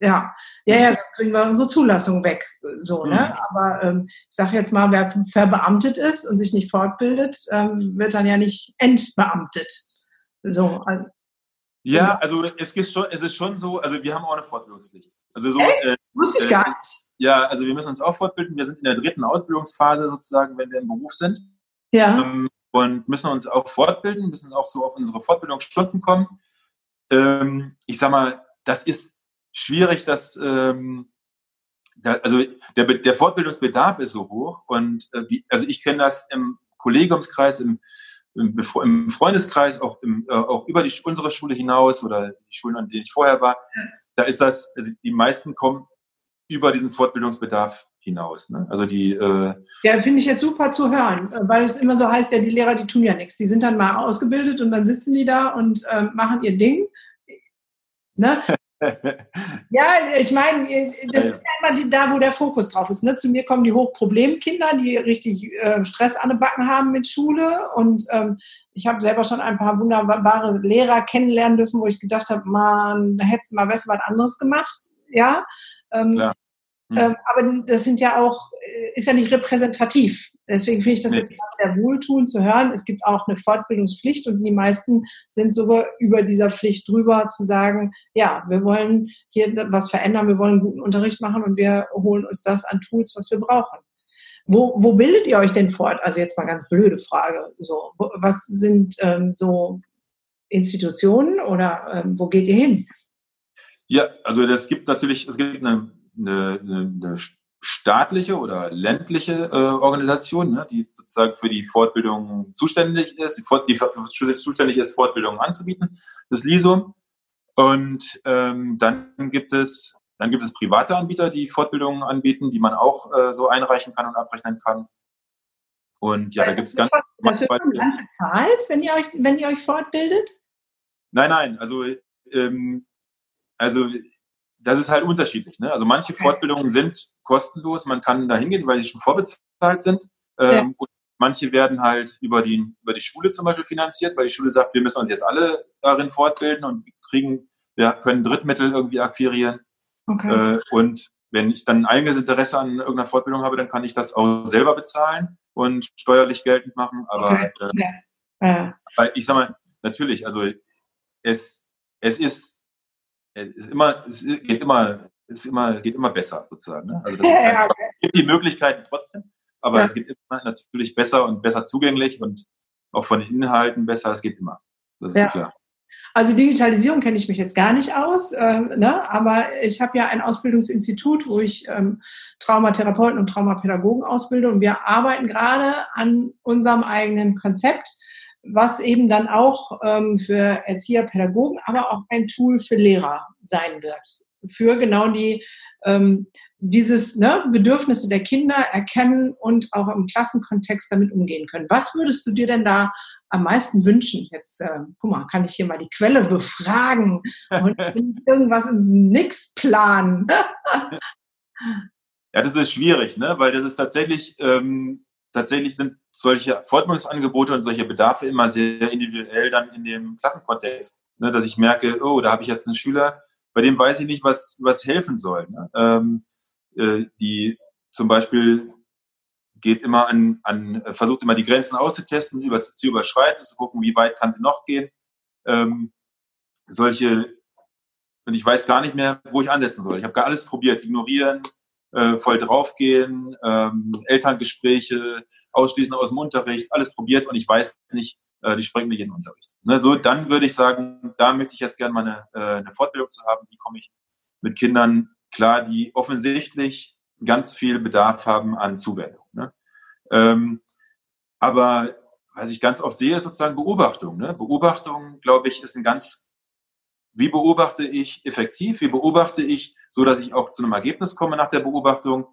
Ja, ja, ja, sonst kriegen wir unsere Zulassung weg. So, ne? mhm. ne? Aber ähm, ich sage jetzt mal, wer verbeamtet ist und sich nicht fortbildet, ähm, wird dann ja nicht entbeamtet. So. Also, ja, also es ist schon, es ist schon so, also wir haben auch eine Fortbildungspflicht. Also so? Äh, Wusste ich äh, gar nicht. Ja, also wir müssen uns auch fortbilden. Wir sind in der dritten Ausbildungsphase sozusagen, wenn wir im Beruf sind. Ja. Ähm, und müssen uns auch fortbilden, müssen auch so auf unsere Fortbildungsstunden kommen. Ähm, ich sag mal, das ist schwierig, dass ähm, da, also der, der Fortbildungsbedarf ist so hoch und äh, wie, also ich kenne das im Kollegiumskreis, im, im, im Freundeskreis, auch, im, äh, auch über die, unsere Schule hinaus oder die Schulen, an denen ich vorher war. Da ist das, also die meisten kommen über diesen Fortbildungsbedarf hinaus. Ne? Also die. Äh ja, finde ich jetzt super zu hören, weil es immer so heißt, ja, die Lehrer, die tun ja nichts. Die sind dann mal ausgebildet und dann sitzen die da und äh, machen ihr Ding. Ne? ja, ich meine, das ist ja immer die, da, wo der Fokus drauf ist. Ne? Zu mir kommen die Hochproblemkinder, die richtig äh, Stress an den Backen haben mit Schule. Und ähm, ich habe selber schon ein paar wunderbare Lehrer kennenlernen dürfen, wo ich gedacht habe, man, da hättest du mal besser was anderes gemacht. Ja, ähm, hm. ähm, aber das sind ja auch, äh, ist ja nicht repräsentativ. Deswegen finde ich das nee. jetzt sehr wohltuend zu hören. Es gibt auch eine Fortbildungspflicht und die meisten sind sogar über dieser Pflicht drüber zu sagen, ja, wir wollen hier was verändern, wir wollen guten Unterricht machen und wir holen uns das an Tools, was wir brauchen. Wo, wo bildet ihr euch denn fort? Also jetzt mal ganz blöde Frage. So, was sind ähm, so Institutionen oder ähm, wo geht ihr hin? Ja, also es gibt natürlich, es gibt eine, eine, eine staatliche oder ländliche äh, Organisation, ne, die sozusagen für die Fortbildung zuständig ist, die, Fort, die zuständig ist, Fortbildungen anzubieten, das LISO. Und ähm, dann gibt es dann gibt es private Anbieter, die Fortbildungen anbieten, die man auch äh, so einreichen kann und abrechnen kann. Und ja, da gibt es ganz. Das wird vom Land bezahlt, wenn ihr euch, wenn ihr euch fortbildet? Nein, nein, also ähm, also das ist halt unterschiedlich. Ne? Also manche Fortbildungen sind kostenlos, man kann da hingehen, weil sie schon vorbezahlt sind. Ähm, ja. Und manche werden halt über die, über die Schule zum Beispiel finanziert, weil die Schule sagt, wir müssen uns jetzt alle darin fortbilden und kriegen, wir können Drittmittel irgendwie akquirieren. Okay. Äh, und wenn ich dann eigenes Interesse an irgendeiner Fortbildung habe, dann kann ich das auch selber bezahlen und steuerlich geltend machen. Aber okay. äh, ja. Ja. ich sag mal, natürlich. Also es, es ist, ist immer, es geht immer, es ist immer, geht immer besser sozusagen. Ne? Also das ist einfach, es gibt die Möglichkeiten trotzdem, aber ja. es geht immer natürlich besser und besser zugänglich und auch von den Inhalten besser. Es geht immer. Das ist ja. klar. Also Digitalisierung kenne ich mich jetzt gar nicht aus, äh, ne? aber ich habe ja ein Ausbildungsinstitut, wo ich ähm, Traumatherapeuten und Traumapädagogen ausbilde und wir arbeiten gerade an unserem eigenen Konzept, was eben dann auch ähm, für Erzieher, Pädagogen, aber auch ein Tool für Lehrer sein wird. Für genau die ähm, dieses ne, Bedürfnisse der Kinder erkennen und auch im Klassenkontext damit umgehen können. Was würdest du dir denn da am meisten wünschen? Jetzt, äh, guck mal, kann ich hier mal die Quelle befragen und irgendwas ins Nix planen. ja, das ist schwierig, ne? weil das ist tatsächlich, ähm, tatsächlich sind solche Fortbildungsangebote und solche Bedarfe immer sehr individuell dann in dem Klassenkontext. Ne? Dass ich merke, oh, da habe ich jetzt einen Schüler, bei dem weiß ich nicht, was, was helfen soll. Ne? Ähm, äh, die zum Beispiel geht immer an, an, versucht immer die Grenzen auszutesten, über, zu überschreiten, zu gucken, wie weit kann sie noch gehen. Ähm, solche, und ich weiß gar nicht mehr, wo ich ansetzen soll. Ich habe gar alles probiert, ignorieren, äh, voll draufgehen, ähm, Elterngespräche, ausschließen aus dem Unterricht, alles probiert und ich weiß nicht, äh, die sprengen mir jeden Unterricht. Ne, so, dann würde ich sagen, da möchte ich jetzt gerne mal eine, äh, eine Fortbildung zu haben, wie komme ich mit Kindern klar, die offensichtlich ganz viel Bedarf haben an Zuwendung. Ne? Ähm, aber was ich ganz oft sehe, ist sozusagen Beobachtung. Ne? Beobachtung, glaube ich, ist ein ganz, wie beobachte ich effektiv, wie beobachte ich, so dass ich auch zu einem Ergebnis komme nach der Beobachtung.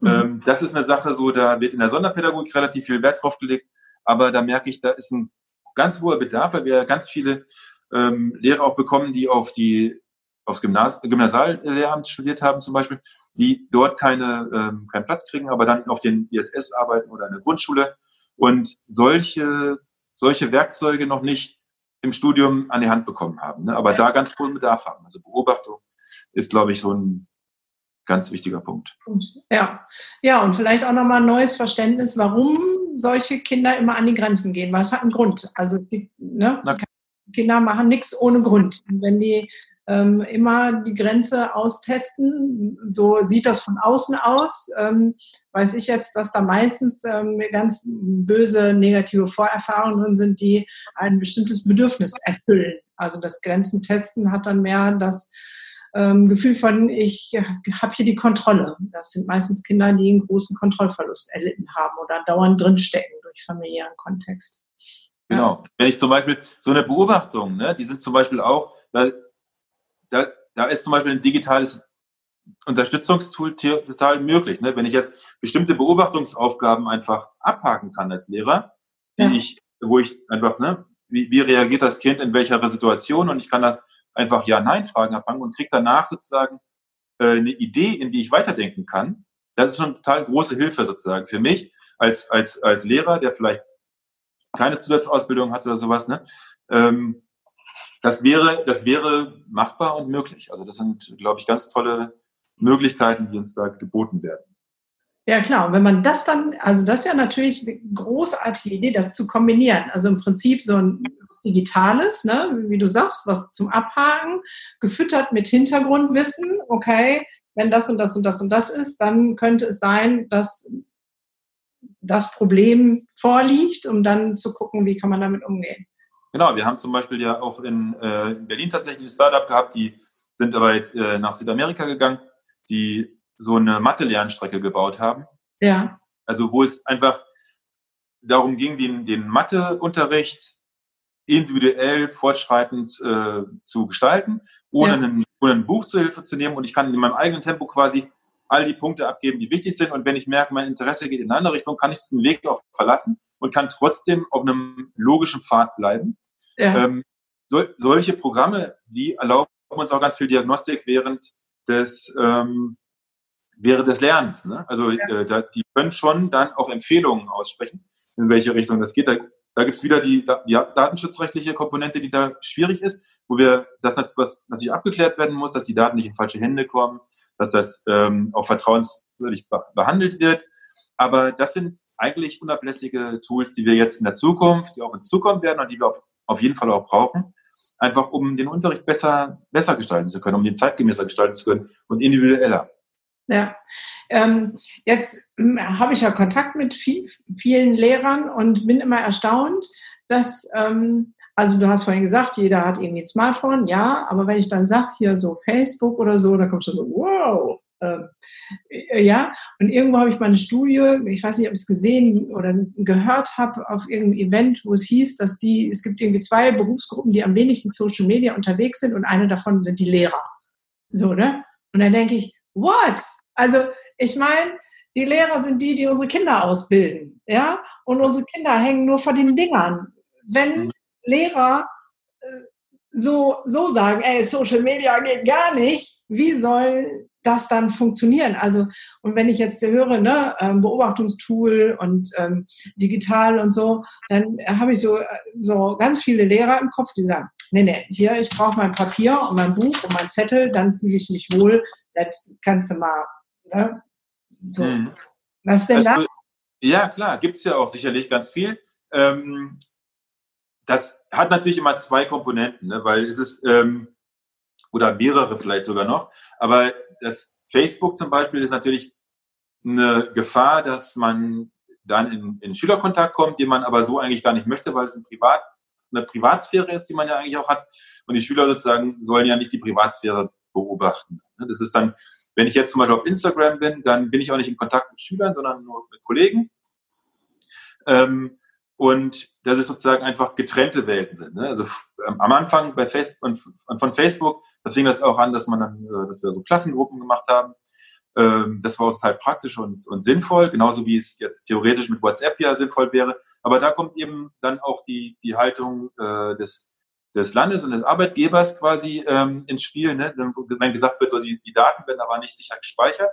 Mhm. Ähm, das ist eine Sache, so da wird in der Sonderpädagogik relativ viel Wert drauf gelegt, aber da merke ich, da ist ein ganz hoher Bedarf, weil wir ganz viele ähm, Lehrer auch bekommen, die auf die aufs Gymnas Gymnasiallehramt studiert haben zum Beispiel, die dort keine, ähm, keinen Platz kriegen, aber dann auf den ISS arbeiten oder in der Grundschule und solche, solche Werkzeuge noch nicht im Studium an die Hand bekommen haben, ne? aber ja. da ganz hohen Bedarf haben. Also Beobachtung ist, glaube ich, so ein ganz wichtiger Punkt. Ja, ja, und vielleicht auch nochmal ein neues Verständnis, warum solche Kinder immer an die Grenzen gehen, weil es hat einen Grund. Also es gibt, ne, Kinder machen nichts ohne Grund. Und wenn die ähm, immer die Grenze austesten. So sieht das von außen aus. Ähm, weiß ich jetzt, dass da meistens ähm, ganz böse negative Vorerfahrungen drin sind, die ein bestimmtes Bedürfnis erfüllen. Also das Grenzentesten hat dann mehr das ähm, Gefühl von, ich habe hier die Kontrolle. Das sind meistens Kinder, die einen großen Kontrollverlust erlitten haben oder dauernd drinstecken durch familiären Kontext. Genau. Wenn ich zum Beispiel so eine Beobachtung, ne, die sind zum Beispiel auch, da da, da ist zum Beispiel ein digitales Unterstützungstool total möglich. Ne? Wenn ich jetzt bestimmte Beobachtungsaufgaben einfach abhaken kann als Lehrer, ja. ich, wo ich einfach, ne, wie, wie reagiert das Kind in welcher Situation und ich kann da einfach Ja-Nein-Fragen abhaken und kriege danach sozusagen äh, eine Idee, in die ich weiterdenken kann. Das ist schon total große Hilfe sozusagen für mich als, als, als Lehrer, der vielleicht keine Zusatzausbildung hat oder sowas. Ne? Ähm, das wäre, das wäre machbar und möglich. Also das sind, glaube ich, ganz tolle Möglichkeiten, die uns da geboten werden. Ja, klar. Und wenn man das dann, also das ist ja natürlich eine großartige Idee, das zu kombinieren. Also im Prinzip so ein Digitales, ne, wie du sagst, was zum Abhaken, gefüttert mit Hintergrundwissen. Okay, wenn das und das und das und das ist, dann könnte es sein, dass das Problem vorliegt, um dann zu gucken, wie kann man damit umgehen. Genau, wir haben zum Beispiel ja auch in, äh, in Berlin tatsächlich ein Startup gehabt, die sind aber jetzt äh, nach Südamerika gegangen, die so eine Mathe-Lernstrecke gebaut haben. Ja. Also wo es einfach darum ging, den, den Matheunterricht individuell fortschreitend äh, zu gestalten, ohne, ja. einen, ohne ein Buch zur Hilfe zu nehmen. Und ich kann in meinem eigenen Tempo quasi all die Punkte abgeben, die wichtig sind. Und wenn ich merke, mein Interesse geht in eine andere Richtung, kann ich diesen Weg auch verlassen und kann trotzdem auf einem logischen Pfad bleiben. Ja. Ähm, so, solche Programme, die erlauben uns auch ganz viel Diagnostik während des, ähm, während des Lernens. Ne? Also ja. äh, da, die können schon dann auch Empfehlungen aussprechen, in welche Richtung das geht. Da, da gibt es wieder die, die datenschutzrechtliche Komponente, die da schwierig ist, wo wir das was natürlich abgeklärt werden muss, dass die Daten nicht in falsche Hände kommen, dass das ähm, auch vertrauenswürdig behandelt wird. Aber das sind eigentlich unablässige Tools, die wir jetzt in der Zukunft, die auf uns zukommen werden und die wir auf auf jeden Fall auch brauchen, einfach um den Unterricht besser, besser gestalten zu können, um den zeitgemäßer gestalten zu können und individueller. Ja, ähm, jetzt hm, habe ich ja Kontakt mit viel, vielen Lehrern und bin immer erstaunt, dass, ähm, also du hast vorhin gesagt, jeder hat irgendwie ein Smartphone, ja, aber wenn ich dann sage, hier so Facebook oder so, dann kommt schon so, wow, äh, ja, und irgendwo habe ich mal eine Studie, ich weiß nicht, ob ich es gesehen oder gehört habe auf irgendeinem Event, wo es hieß, dass die, es gibt irgendwie zwei Berufsgruppen, die am wenigsten Social Media unterwegs sind und eine davon sind die Lehrer. So, ne? Und dann denke ich, what? Also, ich meine, die Lehrer sind die, die unsere Kinder ausbilden, ja? Und unsere Kinder hängen nur vor den Dingern. Wenn mhm. Lehrer äh, so, so sagen, ey, Social Media geht gar nicht, wie soll das dann funktionieren? Also, und wenn ich jetzt höre, ne, ähm, Beobachtungstool und ähm, digital und so, dann habe ich so, so ganz viele Lehrer im Kopf, die sagen, nee, nee, hier, ich brauche mein Papier und mein Buch und mein Zettel, dann fühle ich mich wohl, das kannst du mal, ne? So. Hm. Was denn also, da? Ja, klar, gibt es ja auch sicherlich ganz viel. Ähm, das hat natürlich immer zwei Komponenten, ne? weil es ist, ähm, oder mehrere vielleicht sogar noch, aber das Facebook zum Beispiel ist natürlich eine Gefahr, dass man dann in, in Schülerkontakt kommt, den man aber so eigentlich gar nicht möchte, weil es ein Privat, eine Privatsphäre ist, die man ja eigentlich auch hat. Und die Schüler sozusagen sollen ja nicht die Privatsphäre beobachten. Das ist dann, wenn ich jetzt zum Beispiel auf Instagram bin, dann bin ich auch nicht in Kontakt mit Schülern, sondern nur mit Kollegen. Ähm, und dass es sozusagen einfach getrennte Welten sind. Ne? Also ähm, am Anfang bei Facebook, von Facebook, da fing das auch an, dass man dann, äh, dass wir so Klassengruppen gemacht haben. Ähm, das war total praktisch und, und sinnvoll, genauso wie es jetzt theoretisch mit WhatsApp ja sinnvoll wäre. Aber da kommt eben dann auch die, die Haltung äh, des, des Landes und des Arbeitgebers quasi ähm, ins Spiel. Ne? Wenn gesagt wird, so die, die Daten werden aber nicht sicher gespeichert,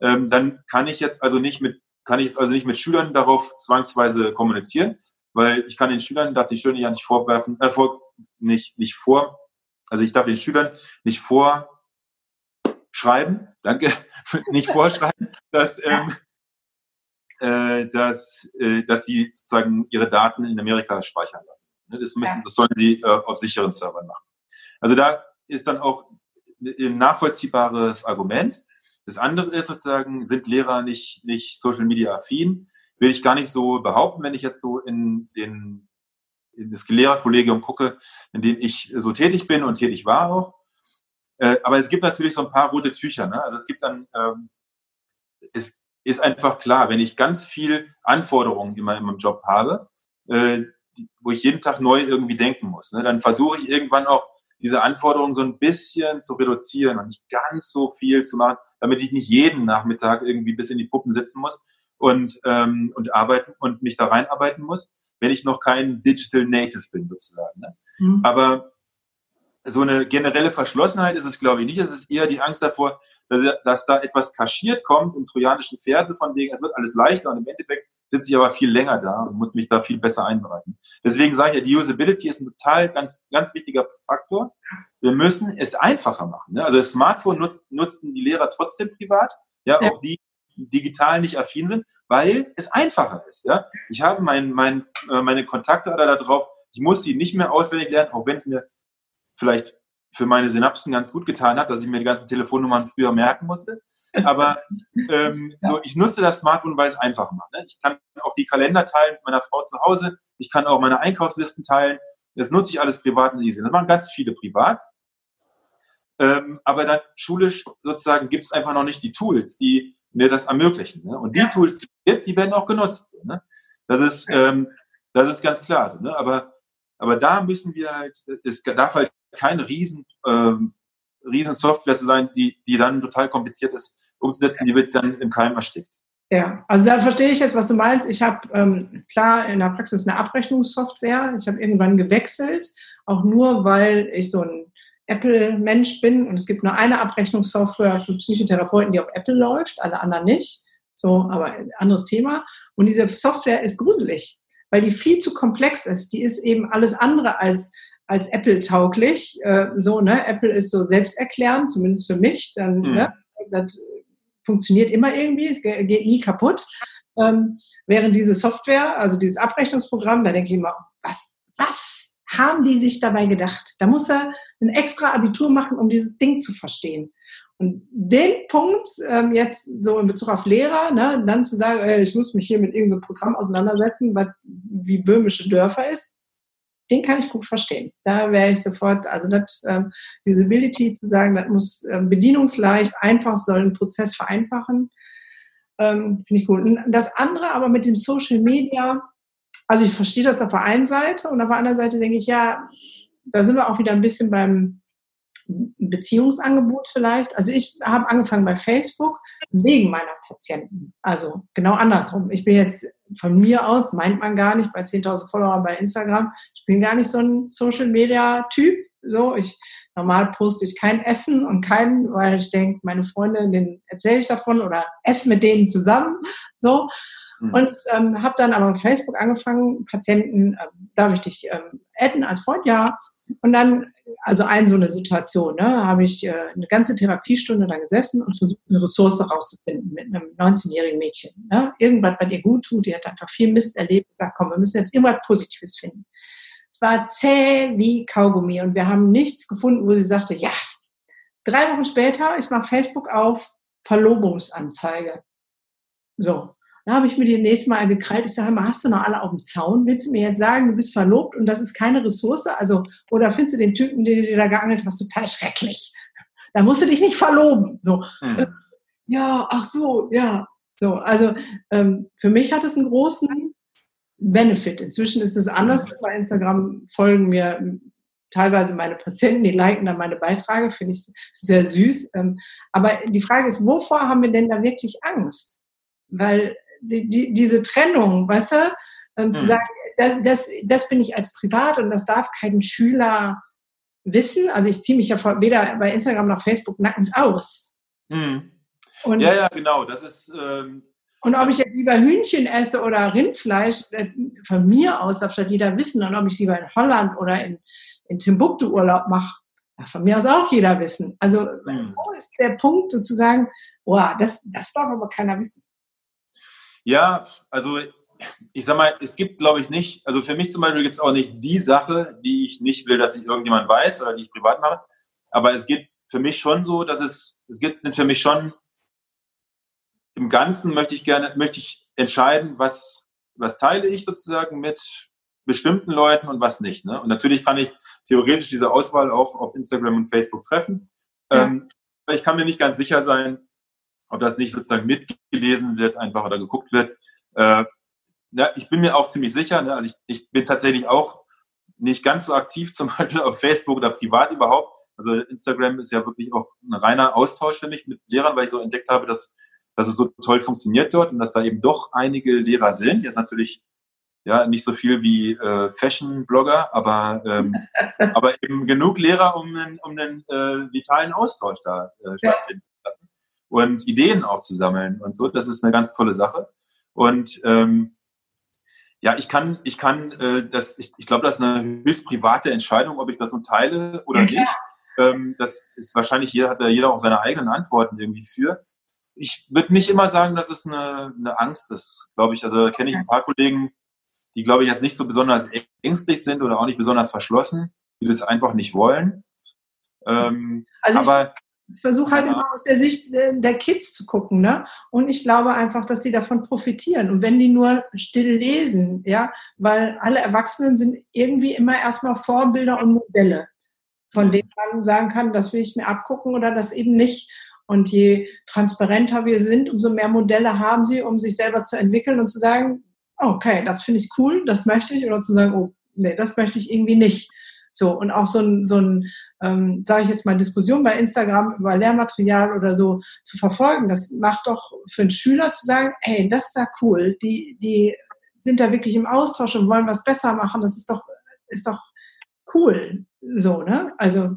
ähm, dann kann ich jetzt also nicht mit kann ich jetzt also nicht mit Schülern darauf zwangsweise kommunizieren, weil ich kann den Schülern, darf die Schüler ja nicht vorwerfen, äh, vor, nicht, nicht vor, also ich darf den Schülern nicht vorschreiben, danke, nicht vorschreiben, dass, ähm, äh, dass, äh, dass sie sozusagen ihre Daten in Amerika speichern lassen. Ne, das müssen, das sollen sie äh, auf sicheren Servern machen. Also da ist dann auch ein nachvollziehbares Argument. Das andere ist sozusagen, sind Lehrer nicht, nicht Social Media affin? Will ich gar nicht so behaupten, wenn ich jetzt so in, den, in das Lehrerkollegium gucke, in dem ich so tätig bin und tätig war auch. Äh, aber es gibt natürlich so ein paar rote Tücher. Ne? Also es gibt dann, ähm, es ist einfach klar, wenn ich ganz viel Anforderungen immer in meinem Job habe, äh, die, wo ich jeden Tag neu irgendwie denken muss, ne? dann versuche ich irgendwann auch diese Anforderungen so ein bisschen zu reduzieren und nicht ganz so viel zu machen, damit ich nicht jeden Nachmittag irgendwie bis in die Puppen sitzen muss und, ähm, und arbeiten und mich da reinarbeiten muss, wenn ich noch kein Digital Native bin sozusagen. Ne? Mhm. Aber so eine generelle Verschlossenheit ist es, glaube ich, nicht. Es ist eher die Angst davor, dass, dass da etwas kaschiert kommt im trojanischen Pferd, von wegen, es wird alles leichter und im Endeffekt sitze ich aber viel länger da und muss mich da viel besser einbereiten. Deswegen sage ich ja, die Usability ist ein total ganz, ganz wichtiger Faktor. Wir müssen es einfacher machen. Ne? Also das Smartphone nutzt, nutzten die Lehrer trotzdem privat, ja, ja. auch die digital nicht affin sind, weil es einfacher ist. Ja? Ich habe mein, mein, äh, meine Kontakte da drauf, ich muss sie nicht mehr auswendig lernen, auch wenn es mir vielleicht für meine Synapsen ganz gut getan hat, dass ich mir die ganzen Telefonnummern früher merken musste. Aber ähm, ja. so, ich nutze das Smartphone, weil es einfach macht. Ne? Ich kann auch die Kalender teilen mit meiner Frau zu Hause. Ich kann auch meine Einkaufslisten teilen. Das nutze ich alles privat und easy. Das machen ganz viele privat. Ähm, aber dann schulisch sozusagen gibt es einfach noch nicht die Tools, die mir das ermöglichen. Ne? Und die ja. Tools, die es gibt, die werden auch genutzt. Ne? Das ist, ähm, das ist ganz klar. So, ne? Aber aber da müssen wir halt, es darf halt keine riesen, ähm, riesen Software sein, die, die dann total kompliziert ist umzusetzen, die wird dann im Keim erstickt. Ja, also da verstehe ich jetzt, was du meinst. Ich habe ähm, klar in der Praxis eine Abrechnungssoftware. Ich habe irgendwann gewechselt, auch nur, weil ich so ein Apple-Mensch bin und es gibt nur eine Abrechnungssoftware für Psychotherapeuten, die auf Apple läuft, alle anderen nicht. So, aber anderes Thema. Und diese Software ist gruselig, weil die viel zu komplex ist. Die ist eben alles andere als als Apple-tauglich. Äh, so, ne? Apple ist so selbsterklärend, zumindest für mich. Dann, mhm. ne? Das funktioniert immer irgendwie, geht nie kaputt. Ähm, während diese Software, also dieses Abrechnungsprogramm, da denke ich immer, was, was haben die sich dabei gedacht? Da muss er ein extra Abitur machen, um dieses Ding zu verstehen. Und den Punkt ähm, jetzt so in Bezug auf Lehrer, ne, dann zu sagen, ey, ich muss mich hier mit irgendeinem Programm auseinandersetzen, was wie böhmische Dörfer ist, den kann ich gut verstehen. Da wäre ich sofort, also das ähm, Usability zu sagen, das muss ähm, bedienungsleicht, einfach, soll einen Prozess vereinfachen, ähm, finde ich gut. Und das andere aber mit dem Social Media, also ich verstehe das auf der einen Seite und auf der anderen Seite denke ich, ja, da sind wir auch wieder ein bisschen beim Beziehungsangebot vielleicht. Also ich habe angefangen bei Facebook wegen meiner Patienten. Also genau andersrum. Ich bin jetzt von mir aus, meint man gar nicht, bei 10.000 Follower bei Instagram, ich bin gar nicht so ein Social-Media-Typ. So, ich normal poste ich kein Essen und kein, weil ich denke, meine Freunde, denen erzähle ich davon oder esse mit denen zusammen. So. Mhm. Und ähm, habe dann aber auf Facebook angefangen, Patienten, äh, darf ich dich ähm, adden als Freund? Ja. Und dann, also ein so eine Situation, ne, habe ich äh, eine ganze Therapiestunde da gesessen und versucht, eine Ressource rauszufinden mit einem 19-jährigen Mädchen. Ne? Irgendwas bei dir gut tut, die hat einfach viel Mist erlebt, gesagt, komm, wir müssen jetzt irgendwas Positives finden. Es war zäh wie Kaugummi und wir haben nichts gefunden, wo sie sagte, ja, drei Wochen später, ich mache Facebook auf, Verlobungsanzeige. So, da habe ich mir die nächste Mal gekrallt. Ich sage mal, hast du noch alle auf dem Zaun? Willst du mir jetzt sagen, du bist verlobt und das ist keine Ressource? Also, oder findest du den Typen, den du dir da geangelt hast, total schrecklich? Da musst du dich nicht verloben. So, hm. ja, ach so, ja. So, also ähm, für mich hat es einen großen Benefit. Inzwischen ist es anders. Bei Instagram folgen mir teilweise meine Patienten, die liken dann meine Beiträge, finde ich sehr süß. Ähm, aber die Frage ist, wovor haben wir denn da wirklich Angst? Weil die, die, diese Trennung, weißt du, ähm, zu hm. sagen, das, das bin ich als Privat und das darf kein Schüler wissen. Also ich ziehe mich ja weder bei Instagram noch Facebook nackend aus. Hm. Und, ja, ja, genau. Das ist. Ähm, und ob ich jetzt lieber Hühnchen esse oder Rindfleisch, äh, von mir aus darf das jeder wissen. Und ob ich lieber in Holland oder in, in Timbuktu Urlaub mache, von mir aus auch jeder wissen. Also, hm. wo ist der Punkt sozusagen, oh, das, das darf aber keiner wissen? Ja, also ich sag mal, es gibt, glaube ich, nicht, also für mich zum Beispiel gibt es auch nicht die Sache, die ich nicht will, dass ich irgendjemand weiß oder die ich privat mache. Aber es geht für mich schon so, dass es, es gibt für mich schon, im Ganzen möchte ich gerne, möchte ich entscheiden, was, was teile ich sozusagen mit bestimmten Leuten und was nicht. Ne? Und natürlich kann ich theoretisch diese Auswahl auch auf Instagram und Facebook treffen. Ja. Ähm, aber ich kann mir nicht ganz sicher sein, ob das nicht sozusagen mitgelesen wird einfach oder geguckt wird. Äh, ja, ich bin mir auch ziemlich sicher, ne? also ich, ich bin tatsächlich auch nicht ganz so aktiv, zum Beispiel auf Facebook oder privat überhaupt. Also Instagram ist ja wirklich auch ein reiner Austausch für mich mit Lehrern, weil ich so entdeckt habe, dass, dass es so toll funktioniert dort und dass da eben doch einige Lehrer sind. Jetzt natürlich ja nicht so viel wie äh, Fashion-Blogger, aber, ähm, aber eben genug Lehrer, um einen, um einen äh, vitalen Austausch da äh, stattfinden zu lassen und Ideen auch zu sammeln und so. Das ist eine ganz tolle Sache. Und ähm, ja, ich kann, ich kann, äh, das, ich, ich glaube, das ist eine höchst private Entscheidung, ob ich das nun teile oder ja, nicht. Ähm, das ist wahrscheinlich jeder hat da jeder auch seine eigenen Antworten irgendwie für. Ich würde nicht immer sagen, dass es eine, eine Angst ist, glaube ich. Also da kenne ich ein paar Kollegen, die, glaube ich, jetzt nicht so besonders ängstlich sind oder auch nicht besonders verschlossen, die das einfach nicht wollen. Ähm, also aber ich versuche halt immer aus der Sicht der Kids zu gucken, ne? Und ich glaube einfach, dass die davon profitieren. Und wenn die nur still lesen, ja, weil alle Erwachsenen sind irgendwie immer erstmal Vorbilder und Modelle, von denen man sagen kann, das will ich mir abgucken oder das eben nicht. Und je transparenter wir sind, umso mehr Modelle haben sie, um sich selber zu entwickeln und zu sagen, okay, das finde ich cool, das möchte ich, oder zu sagen, oh, nee, das möchte ich irgendwie nicht. So, und auch so ein, so ein ähm, sage ich jetzt mal, Diskussion bei Instagram über Lehrmaterial oder so zu verfolgen, das macht doch für einen Schüler zu sagen, hey, das ist ja cool, die, die sind da wirklich im Austausch und wollen was besser machen, das ist doch, ist doch cool. So, ne? Also.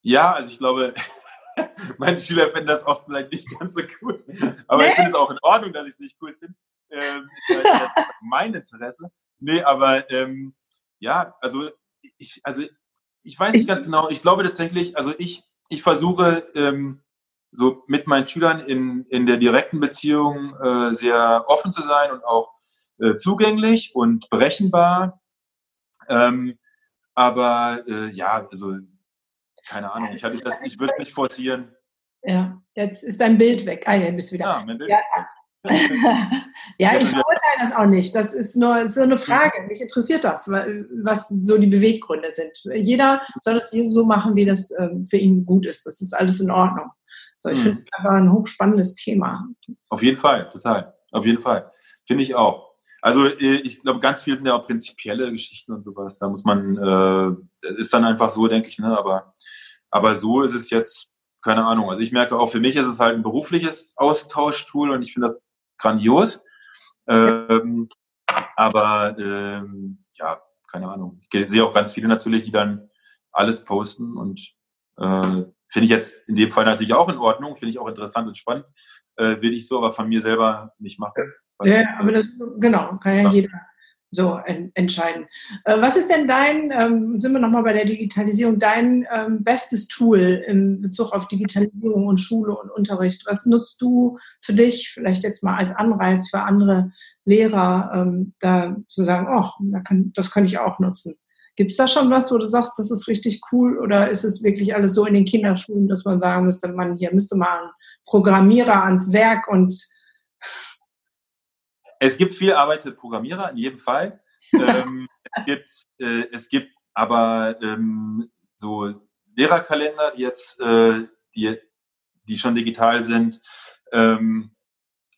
Ja, also ich glaube, meine Schüler finden das oft vielleicht nicht ganz so cool. Aber nee. ich finde es auch in Ordnung, dass ich es nicht cool finde. Ähm, das ist mein Interesse. Nee, aber ähm, ja, also ich, also ich weiß nicht ganz genau. Ich glaube tatsächlich, also ich, ich versuche ähm, so mit meinen Schülern in, in der direkten Beziehung äh, sehr offen zu sein und auch äh, zugänglich und berechenbar. Ähm, Aber äh, ja, also keine Ahnung, ich, hatte das, ich würde es nicht forcieren. Ja, jetzt ist dein Bild weg. Ah, jetzt bist wieder. Ja, mein Bild ja. ist weg. ja, ich verurteile das auch nicht. Das ist nur so eine Frage. Mich interessiert das, was so die Beweggründe sind. Jeder soll es so machen, wie das ähm, für ihn gut ist. Das ist alles in Ordnung. So, ich hm. finde es aber ein hochspannendes Thema. Auf jeden Fall, total. Auf jeden Fall. Finde ich auch. Also äh, ich glaube, ganz viel sind ja auch prinzipielle Geschichten und sowas. Da muss man, äh, ist dann einfach so, denke ich, ne? Aber, aber so ist es jetzt, keine Ahnung. Also ich merke auch, für mich ist es halt ein berufliches Austauschtool und ich finde das grandios. Ähm, aber ähm, ja, keine Ahnung. Ich sehe auch ganz viele natürlich, die dann alles posten und äh, finde ich jetzt in dem Fall natürlich auch in Ordnung, finde ich auch interessant und spannend. Äh, will ich so aber von mir selber nicht machen. Ja, aber das, genau, kann ja, ja. jeder so en entscheiden. Äh, was ist denn dein, ähm, sind wir nochmal bei der Digitalisierung, dein ähm, bestes Tool in Bezug auf Digitalisierung und Schule und Unterricht? Was nutzt du für dich, vielleicht jetzt mal als Anreiz für andere Lehrer, ähm, da zu sagen, oh, da kann, das kann ich auch nutzen? Gibt es da schon was, wo du sagst, das ist richtig cool oder ist es wirklich alles so in den Kinderschulen, dass man sagen müsste, man hier müsste mal einen Programmierer ans Werk und es gibt viel Arbeit mit Programmierer, in jedem Fall. ähm, es, gibt, äh, es gibt aber ähm, so Lehrerkalender, die jetzt, äh, die, die schon digital sind. Ähm,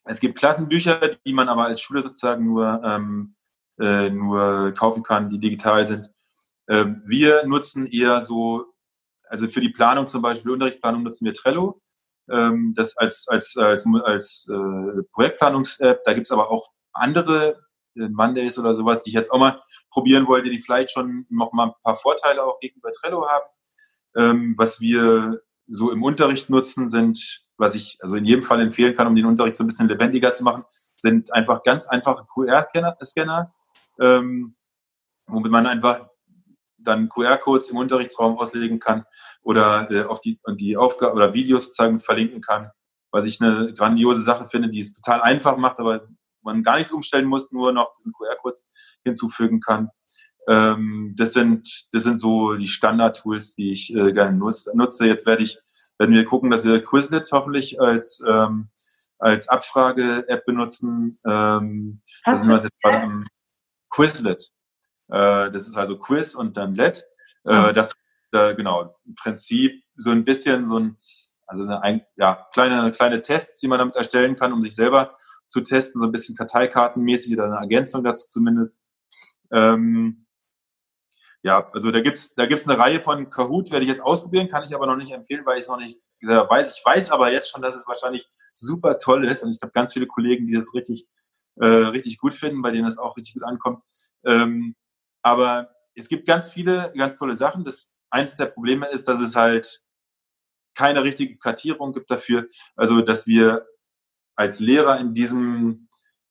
es gibt Klassenbücher, die man aber als Schule sozusagen nur, ähm, äh, nur kaufen kann, die digital sind. Ähm, wir nutzen eher so, also für die Planung zum Beispiel, Unterrichtsplanung nutzen wir Trello. Ähm, das als, als, als, als äh, Projektplanungs-App. Da gibt's aber auch andere äh, Mondays oder sowas, die ich jetzt auch mal probieren wollte, die vielleicht schon noch mal ein paar Vorteile auch gegenüber Trello haben. Ähm, was wir so im Unterricht nutzen, sind, was ich also in jedem Fall empfehlen kann, um den Unterricht so ein bisschen lebendiger zu machen, sind einfach ganz einfache QR-Scanner, ähm, womit man einfach dann QR-Codes im Unterrichtsraum auslegen kann oder äh, auf die, die Aufgabe oder Videos sozusagen verlinken kann, was ich eine grandiose Sache finde, die es total einfach macht, aber man gar nichts umstellen muss, nur noch diesen QR-Code hinzufügen kann. Ähm, das sind, das sind so die Standard-Tools, die ich äh, gerne nutze. Jetzt werde ich, werden wir gucken, dass wir Quizlet hoffentlich als, ähm, als Abfrage-App benutzen. Ähm, Hast also jetzt gerade am Quizlet. Äh, das ist also Quiz und dann Let. Äh, das, äh, genau, im Prinzip so ein bisschen so ein, also eine, ja, kleine, kleine Tests, die man damit erstellen kann, um sich selber zu testen, so ein bisschen Karteikartenmäßig oder eine Ergänzung dazu zumindest. Ähm, ja, also da gibt's da gibt's eine Reihe von Kahoot, werde ich jetzt ausprobieren, kann ich aber noch nicht empfehlen, weil ich es noch nicht weiß. Ich weiß aber jetzt schon, dass es wahrscheinlich super toll ist und ich habe ganz viele Kollegen, die das richtig, äh, richtig gut finden, bei denen das auch richtig gut ankommt. Ähm, aber es gibt ganz viele ganz tolle Sachen. Das eins der Probleme ist, dass es halt keine richtige Kartierung gibt dafür. Also, dass wir als Lehrer in diesem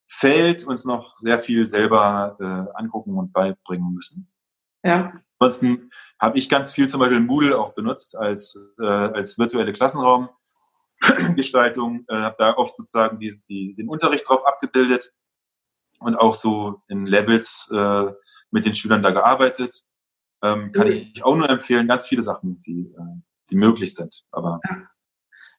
Feld uns noch sehr viel selber äh, angucken und beibringen müssen. Ja. Ansonsten habe ich ganz viel zum Beispiel Moodle auch benutzt als, äh, als virtuelle Klassenraumgestaltung. Äh, habe da oft sozusagen die, die, den Unterricht drauf abgebildet und auch so in Levels äh, mit den Schülern da gearbeitet. Ähm, kann ich auch nur empfehlen, ganz viele Sachen, die, äh, die möglich sind. Aber.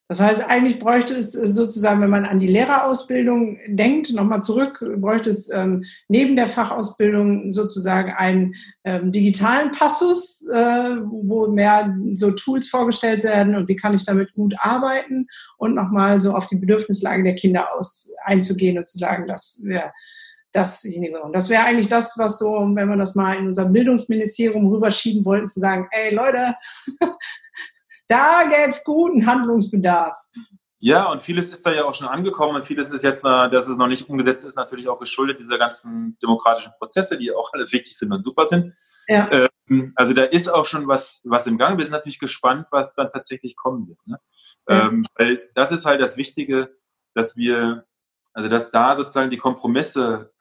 Das heißt, eigentlich bräuchte es sozusagen, wenn man an die Lehrerausbildung denkt, nochmal zurück, bräuchte es ähm, neben der Fachausbildung sozusagen einen ähm, digitalen Passus, äh, wo mehr so Tools vorgestellt werden und wie kann ich damit gut arbeiten und nochmal so auf die Bedürfnislage der Kinder aus einzugehen und zu sagen, dass wir dasjenige. Und das wäre eigentlich das, was so, wenn wir das mal in unser Bildungsministerium rüberschieben wollten, zu sagen, ey Leute, da gäbe es guten Handlungsbedarf. Ja, und vieles ist da ja auch schon angekommen und vieles ist jetzt, dass es noch nicht umgesetzt ist, natürlich auch geschuldet dieser ganzen demokratischen Prozesse, die auch alle wichtig sind und super sind. Ja. Ähm, also da ist auch schon was, was im Gang. Wir sind natürlich gespannt, was dann tatsächlich kommen wird. Ne? Ja. Ähm, weil das ist halt das Wichtige, dass wir, also dass da sozusagen die Kompromisse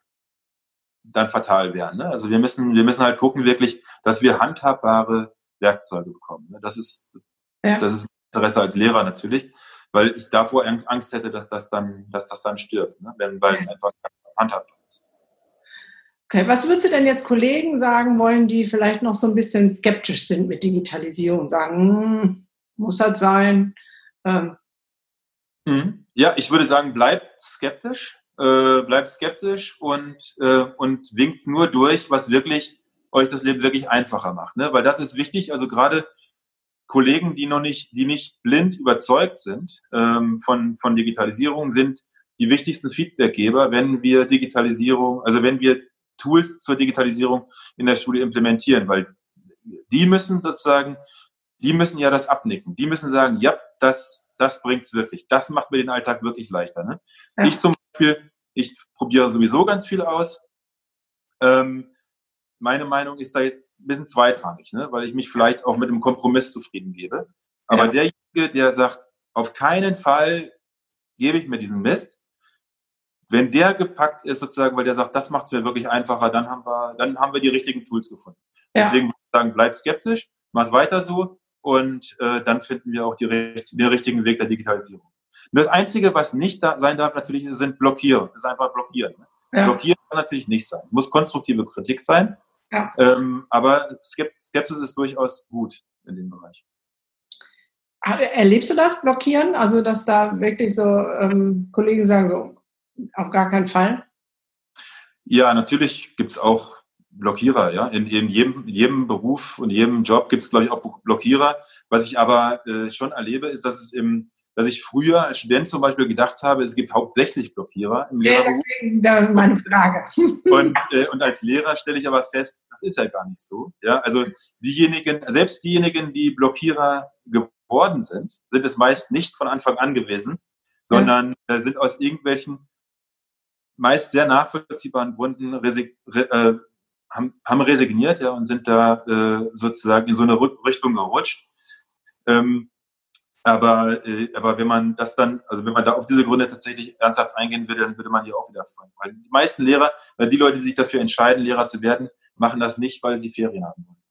dann fatal wären. Ne? Also wir müssen, wir müssen halt gucken wirklich, dass wir handhabbare Werkzeuge bekommen. Ne? Das ist ja. Das ist Interesse als Lehrer natürlich, weil ich davor Angst hätte, dass das dann, dass das dann stirbt, ne? Wenn, weil es einfach handhabbar ist. Okay, was würdest du denn jetzt Kollegen sagen wollen, die vielleicht noch so ein bisschen skeptisch sind mit Digitalisierung? Sagen, hm, muss das sein? Ähm. Mhm. Ja, ich würde sagen, bleibt skeptisch, äh, bleibt skeptisch und, äh, und winkt nur durch, was wirklich euch das Leben wirklich einfacher macht. Ne? Weil das ist wichtig. Also gerade Kollegen, die noch nicht, die nicht blind überzeugt sind ähm, von, von Digitalisierung, sind die wichtigsten Feedbackgeber, wenn wir Digitalisierung, also wenn wir Tools zur Digitalisierung in der Schule implementieren, weil die müssen sozusagen, die müssen ja das abnicken. Die müssen sagen, ja, das, das bringt's wirklich. Das macht mir den Alltag wirklich leichter. Ne? Ja. Ich zum Beispiel, ich probiere sowieso ganz viel aus. Ähm, meine Meinung ist da jetzt ein bisschen zweitrangig, ne? weil ich mich vielleicht auch mit einem Kompromiss zufrieden gebe. Aber ja. derjenige, der sagt, auf keinen Fall gebe ich mir diesen Mist, wenn der gepackt ist sozusagen, weil der sagt, das macht es mir wirklich einfacher, dann haben wir, dann haben wir die richtigen Tools gefunden. Ja. Deswegen würde ich sagen, bleib skeptisch, macht weiter so und äh, dann finden wir auch die, den richtigen Weg der Digitalisierung. Und das Einzige, was nicht da sein darf, natürlich sind Blockieren. Das ist einfach Blockieren. Ne? Ja. Blockieren kann natürlich nicht sein. Es muss konstruktive Kritik sein. Ja. Ähm, aber Skepsis ist durchaus gut in dem Bereich. Erlebst du das Blockieren? Also, dass da wirklich so ähm, Kollegen sagen, so auf gar keinen Fall? Ja, natürlich gibt es auch Blockierer. Ja? In, in, jedem, in jedem Beruf und jedem Job gibt es, glaube ich, auch Blockierer. Was ich aber äh, schon erlebe, ist, dass es im dass ich früher als Student zum Beispiel gedacht habe, es gibt hauptsächlich Blockierer im Lehrerberuf. Ja, deswegen da meine Frage. Und, äh, und als Lehrer stelle ich aber fest, das ist ja gar nicht so. Ja, also diejenigen, selbst diejenigen, die Blockierer geworden sind, sind es meist nicht von Anfang an gewesen, sondern ja. äh, sind aus irgendwelchen meist sehr nachvollziehbaren Gründen resig äh, haben, haben resigniert ja, und sind da äh, sozusagen in so eine Richtung gerutscht. Ähm, aber, äh, aber wenn man das dann, also wenn man da auf diese Gründe tatsächlich ernsthaft eingehen würde, dann würde man hier auch wieder freuen. Weil die meisten Lehrer, weil die Leute, die sich dafür entscheiden, Lehrer zu werden, machen das nicht, weil sie Ferien haben wollen.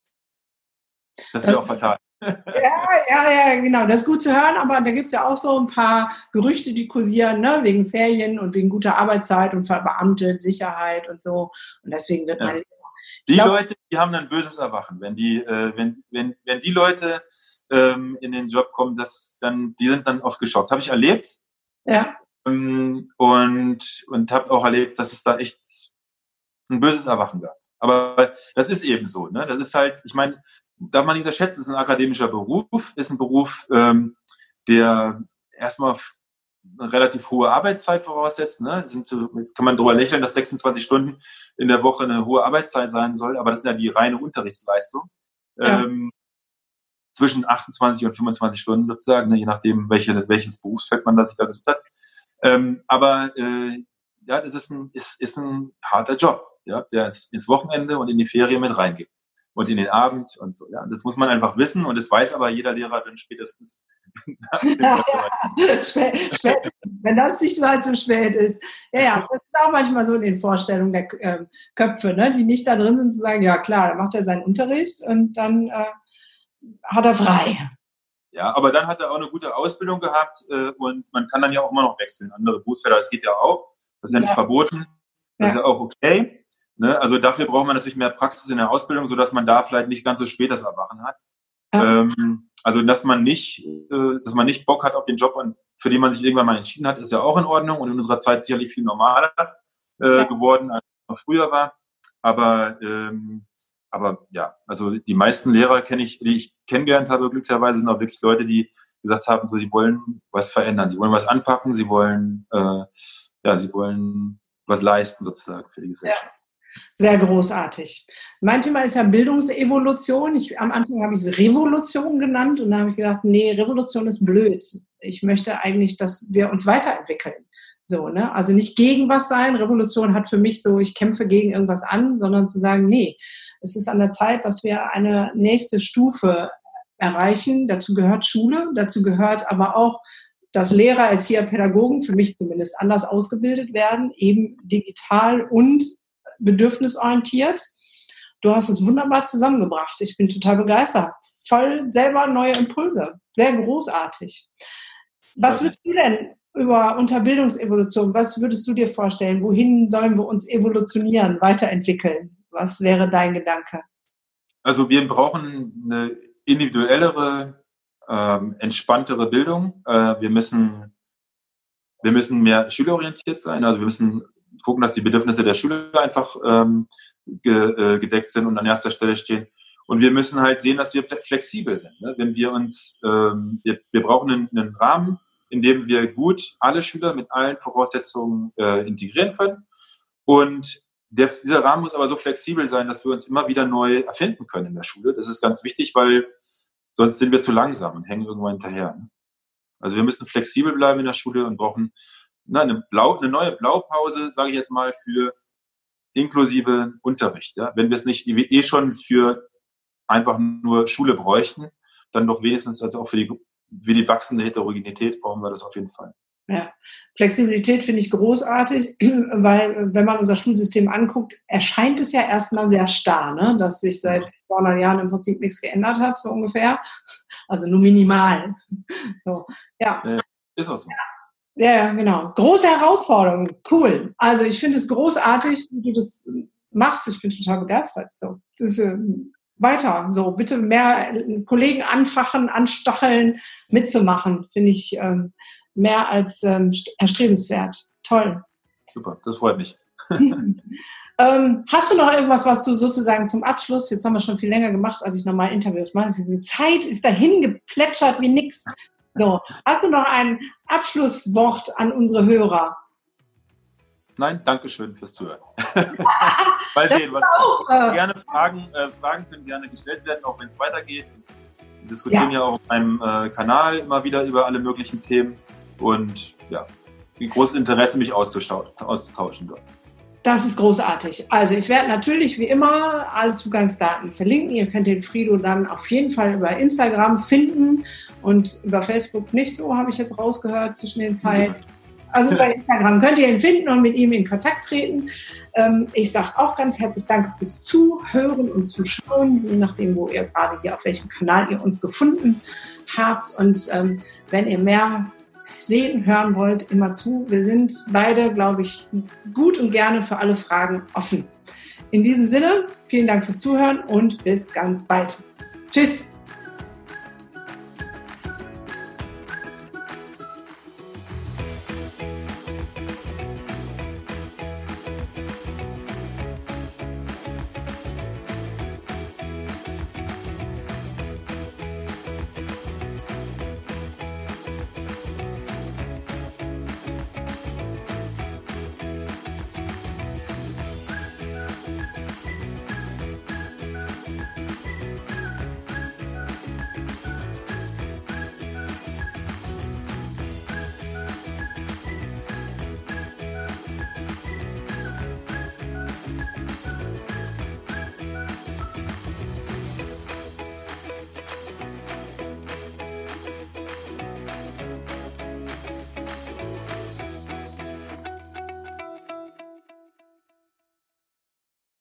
Das wäre auch fatal. Ja, ja, ja, genau. Das ist gut zu hören, aber da gibt es ja auch so ein paar Gerüchte, die kursieren, ne? wegen Ferien und wegen guter Arbeitszeit und verbeamtet, Sicherheit und so. Und deswegen wird ja. man. Die glaub, Leute, die haben ein böses Erwachen. Wenn die, äh, wenn, wenn, wenn die Leute ähm, in den Job kommen, das dann, die sind dann oft geschockt. Habe ich erlebt. Ja. Ähm, und und habe auch erlebt, dass es da echt ein böses Erwachen gab. Aber das ist eben so. Ne? Das ist halt, ich meine, darf man nicht unterschätzen, ist ein akademischer Beruf, ist ein Beruf, ähm, der erstmal eine relativ hohe Arbeitszeit voraussetzt. Ne? Sind, jetzt kann man darüber lächeln, dass 26 Stunden in der Woche eine hohe Arbeitszeit sein soll, aber das ist ja die reine Unterrichtsleistung. Ja. Ähm, zwischen 28 und 25 Stunden sozusagen, ne, je nachdem, welche, welches Berufsfeld man da sich da gesucht hat. Ähm, aber äh, ja, das ist ein, ist, ist ein harter Job, ja, der ins Wochenende und in die Ferien mit reingeht und in den Abend und so. Ja, das muss man einfach wissen und das weiß aber jeder Lehrer dann spätestens. spät, spät, wenn das nicht mal zu spät ist. Ja, ja, das ist auch manchmal so in den Vorstellungen der äh, Köpfe, ne, die nicht da drin sind, zu sagen, ja klar, dann macht er seinen Unterricht und dann äh, hat er frei. Ja, aber dann hat er auch eine gute Ausbildung gehabt äh, und man kann dann ja auch immer noch wechseln. Andere Berufsfelder, das geht ja auch. Das ist ja, ja. nicht verboten. Das ja. ist ja auch okay. Ne? Also dafür braucht man natürlich mehr Praxis in der Ausbildung, sodass man da vielleicht nicht ganz so spät das Erwachen hat. Ja. Ähm, also dass man nicht, äh, dass man nicht Bock hat auf den Job, für den man sich irgendwann mal entschieden hat, ist ja auch in Ordnung und in unserer Zeit sicherlich viel normaler äh, geworden, als es noch früher war. Aber ähm, aber ja, also die meisten Lehrer kenne ich, die ich kennengelernt habe, glücklicherweise sind auch wirklich Leute, die gesagt haben, so sie wollen was verändern, sie wollen was anpacken, sie wollen äh, ja, sie wollen was leisten sozusagen für die Gesellschaft. Ja. Sehr großartig. Mein Thema ist ja Bildungsevolution. Ich, am Anfang habe ich es Revolution genannt und da habe ich gedacht, nee, Revolution ist blöd. Ich möchte eigentlich, dass wir uns weiterentwickeln. So, ne? Also nicht gegen was sein. Revolution hat für mich so, ich kämpfe gegen irgendwas an, sondern zu sagen, nee, es ist an der Zeit, dass wir eine nächste Stufe erreichen. Dazu gehört Schule, dazu gehört aber auch, dass Lehrer, Erzieher, Pädagogen, für mich zumindest anders ausgebildet werden, eben digital und bedürfnisorientiert. Du hast es wunderbar zusammengebracht. Ich bin total begeistert. Voll selber neue Impulse. Sehr großartig. Was würdest du denn über Unterbildungsevolution. Was würdest du dir vorstellen? Wohin sollen wir uns evolutionieren, weiterentwickeln? Was wäre dein Gedanke? Also wir brauchen eine individuellere, ähm, entspanntere Bildung. Äh, wir müssen wir müssen mehr schülerorientiert sein. Also wir müssen gucken, dass die Bedürfnisse der Schüler einfach ähm, ge, äh, gedeckt sind und an erster Stelle stehen. Und wir müssen halt sehen, dass wir flexibel sind. Ne? Wenn wir uns, ähm, wir, wir brauchen einen, einen Rahmen, in dem wir gut alle Schüler mit allen Voraussetzungen äh, integrieren können. Und der, dieser Rahmen muss aber so flexibel sein, dass wir uns immer wieder neu erfinden können in der Schule. Das ist ganz wichtig, weil sonst sind wir zu langsam und hängen irgendwann hinterher. Ne? Also wir müssen flexibel bleiben in der Schule und brauchen na, eine, Blau, eine neue Blaupause, sage ich jetzt mal, für inklusive Unterricht. Ja? Wenn wir es nicht eh schon für einfach nur Schule bräuchten, dann doch wenigstens also auch für die, für die wachsende Heterogenität brauchen wir das auf jeden Fall. Ja, Flexibilität finde ich großartig, weil wenn man unser Schulsystem anguckt, erscheint es ja erstmal sehr starr, ne? dass sich seit 200 Jahren im Prinzip nichts geändert hat, so ungefähr. Also nur minimal. So, ja. Ist auch so. Ja, ja, genau. Große Herausforderung. Cool. Also ich finde es großartig, wie du das machst. Ich bin total begeistert. So, das ist, äh, weiter. So, bitte mehr Kollegen anfachen, anstacheln, mitzumachen. Finde ich ähm, mehr als ähm, erstrebenswert. Toll. Super, das freut mich. ähm, hast du noch irgendwas, was du sozusagen zum Abschluss, jetzt haben wir schon viel länger gemacht, als ich nochmal Interviews mache, die Zeit ist dahin geplätschert wie nix. So, hast du noch ein Abschlusswort an unsere Hörer? Nein, danke schön fürs Zuhören. Mal sehen, was auch, äh, gerne Fragen, äh, Fragen können gerne gestellt werden, auch wenn es weitergeht. Wir diskutieren ja. ja auch auf meinem äh, Kanal immer wieder über alle möglichen Themen und ja, wie großes Interesse, mich auszutauschen dort. Das ist großartig. Also ich werde natürlich wie immer alle Zugangsdaten verlinken. Ihr könnt den Frido dann auf jeden Fall über Instagram finden und über Facebook nicht so, habe ich jetzt rausgehört zwischen den Zeiten. Also bei Instagram könnt ihr ihn finden und mit ihm in Kontakt treten. Ähm, ich sage auch ganz herzlich Danke fürs Zuhören und Zuschauen, je nachdem, wo ihr gerade hier auf welchem Kanal ihr uns gefunden habt. Und ähm, wenn ihr mehr sehen, hören wollt, immer zu. Wir sind beide, glaube ich, gut und gerne für alle Fragen offen. In diesem Sinne, vielen Dank fürs Zuhören und bis ganz bald. Tschüss.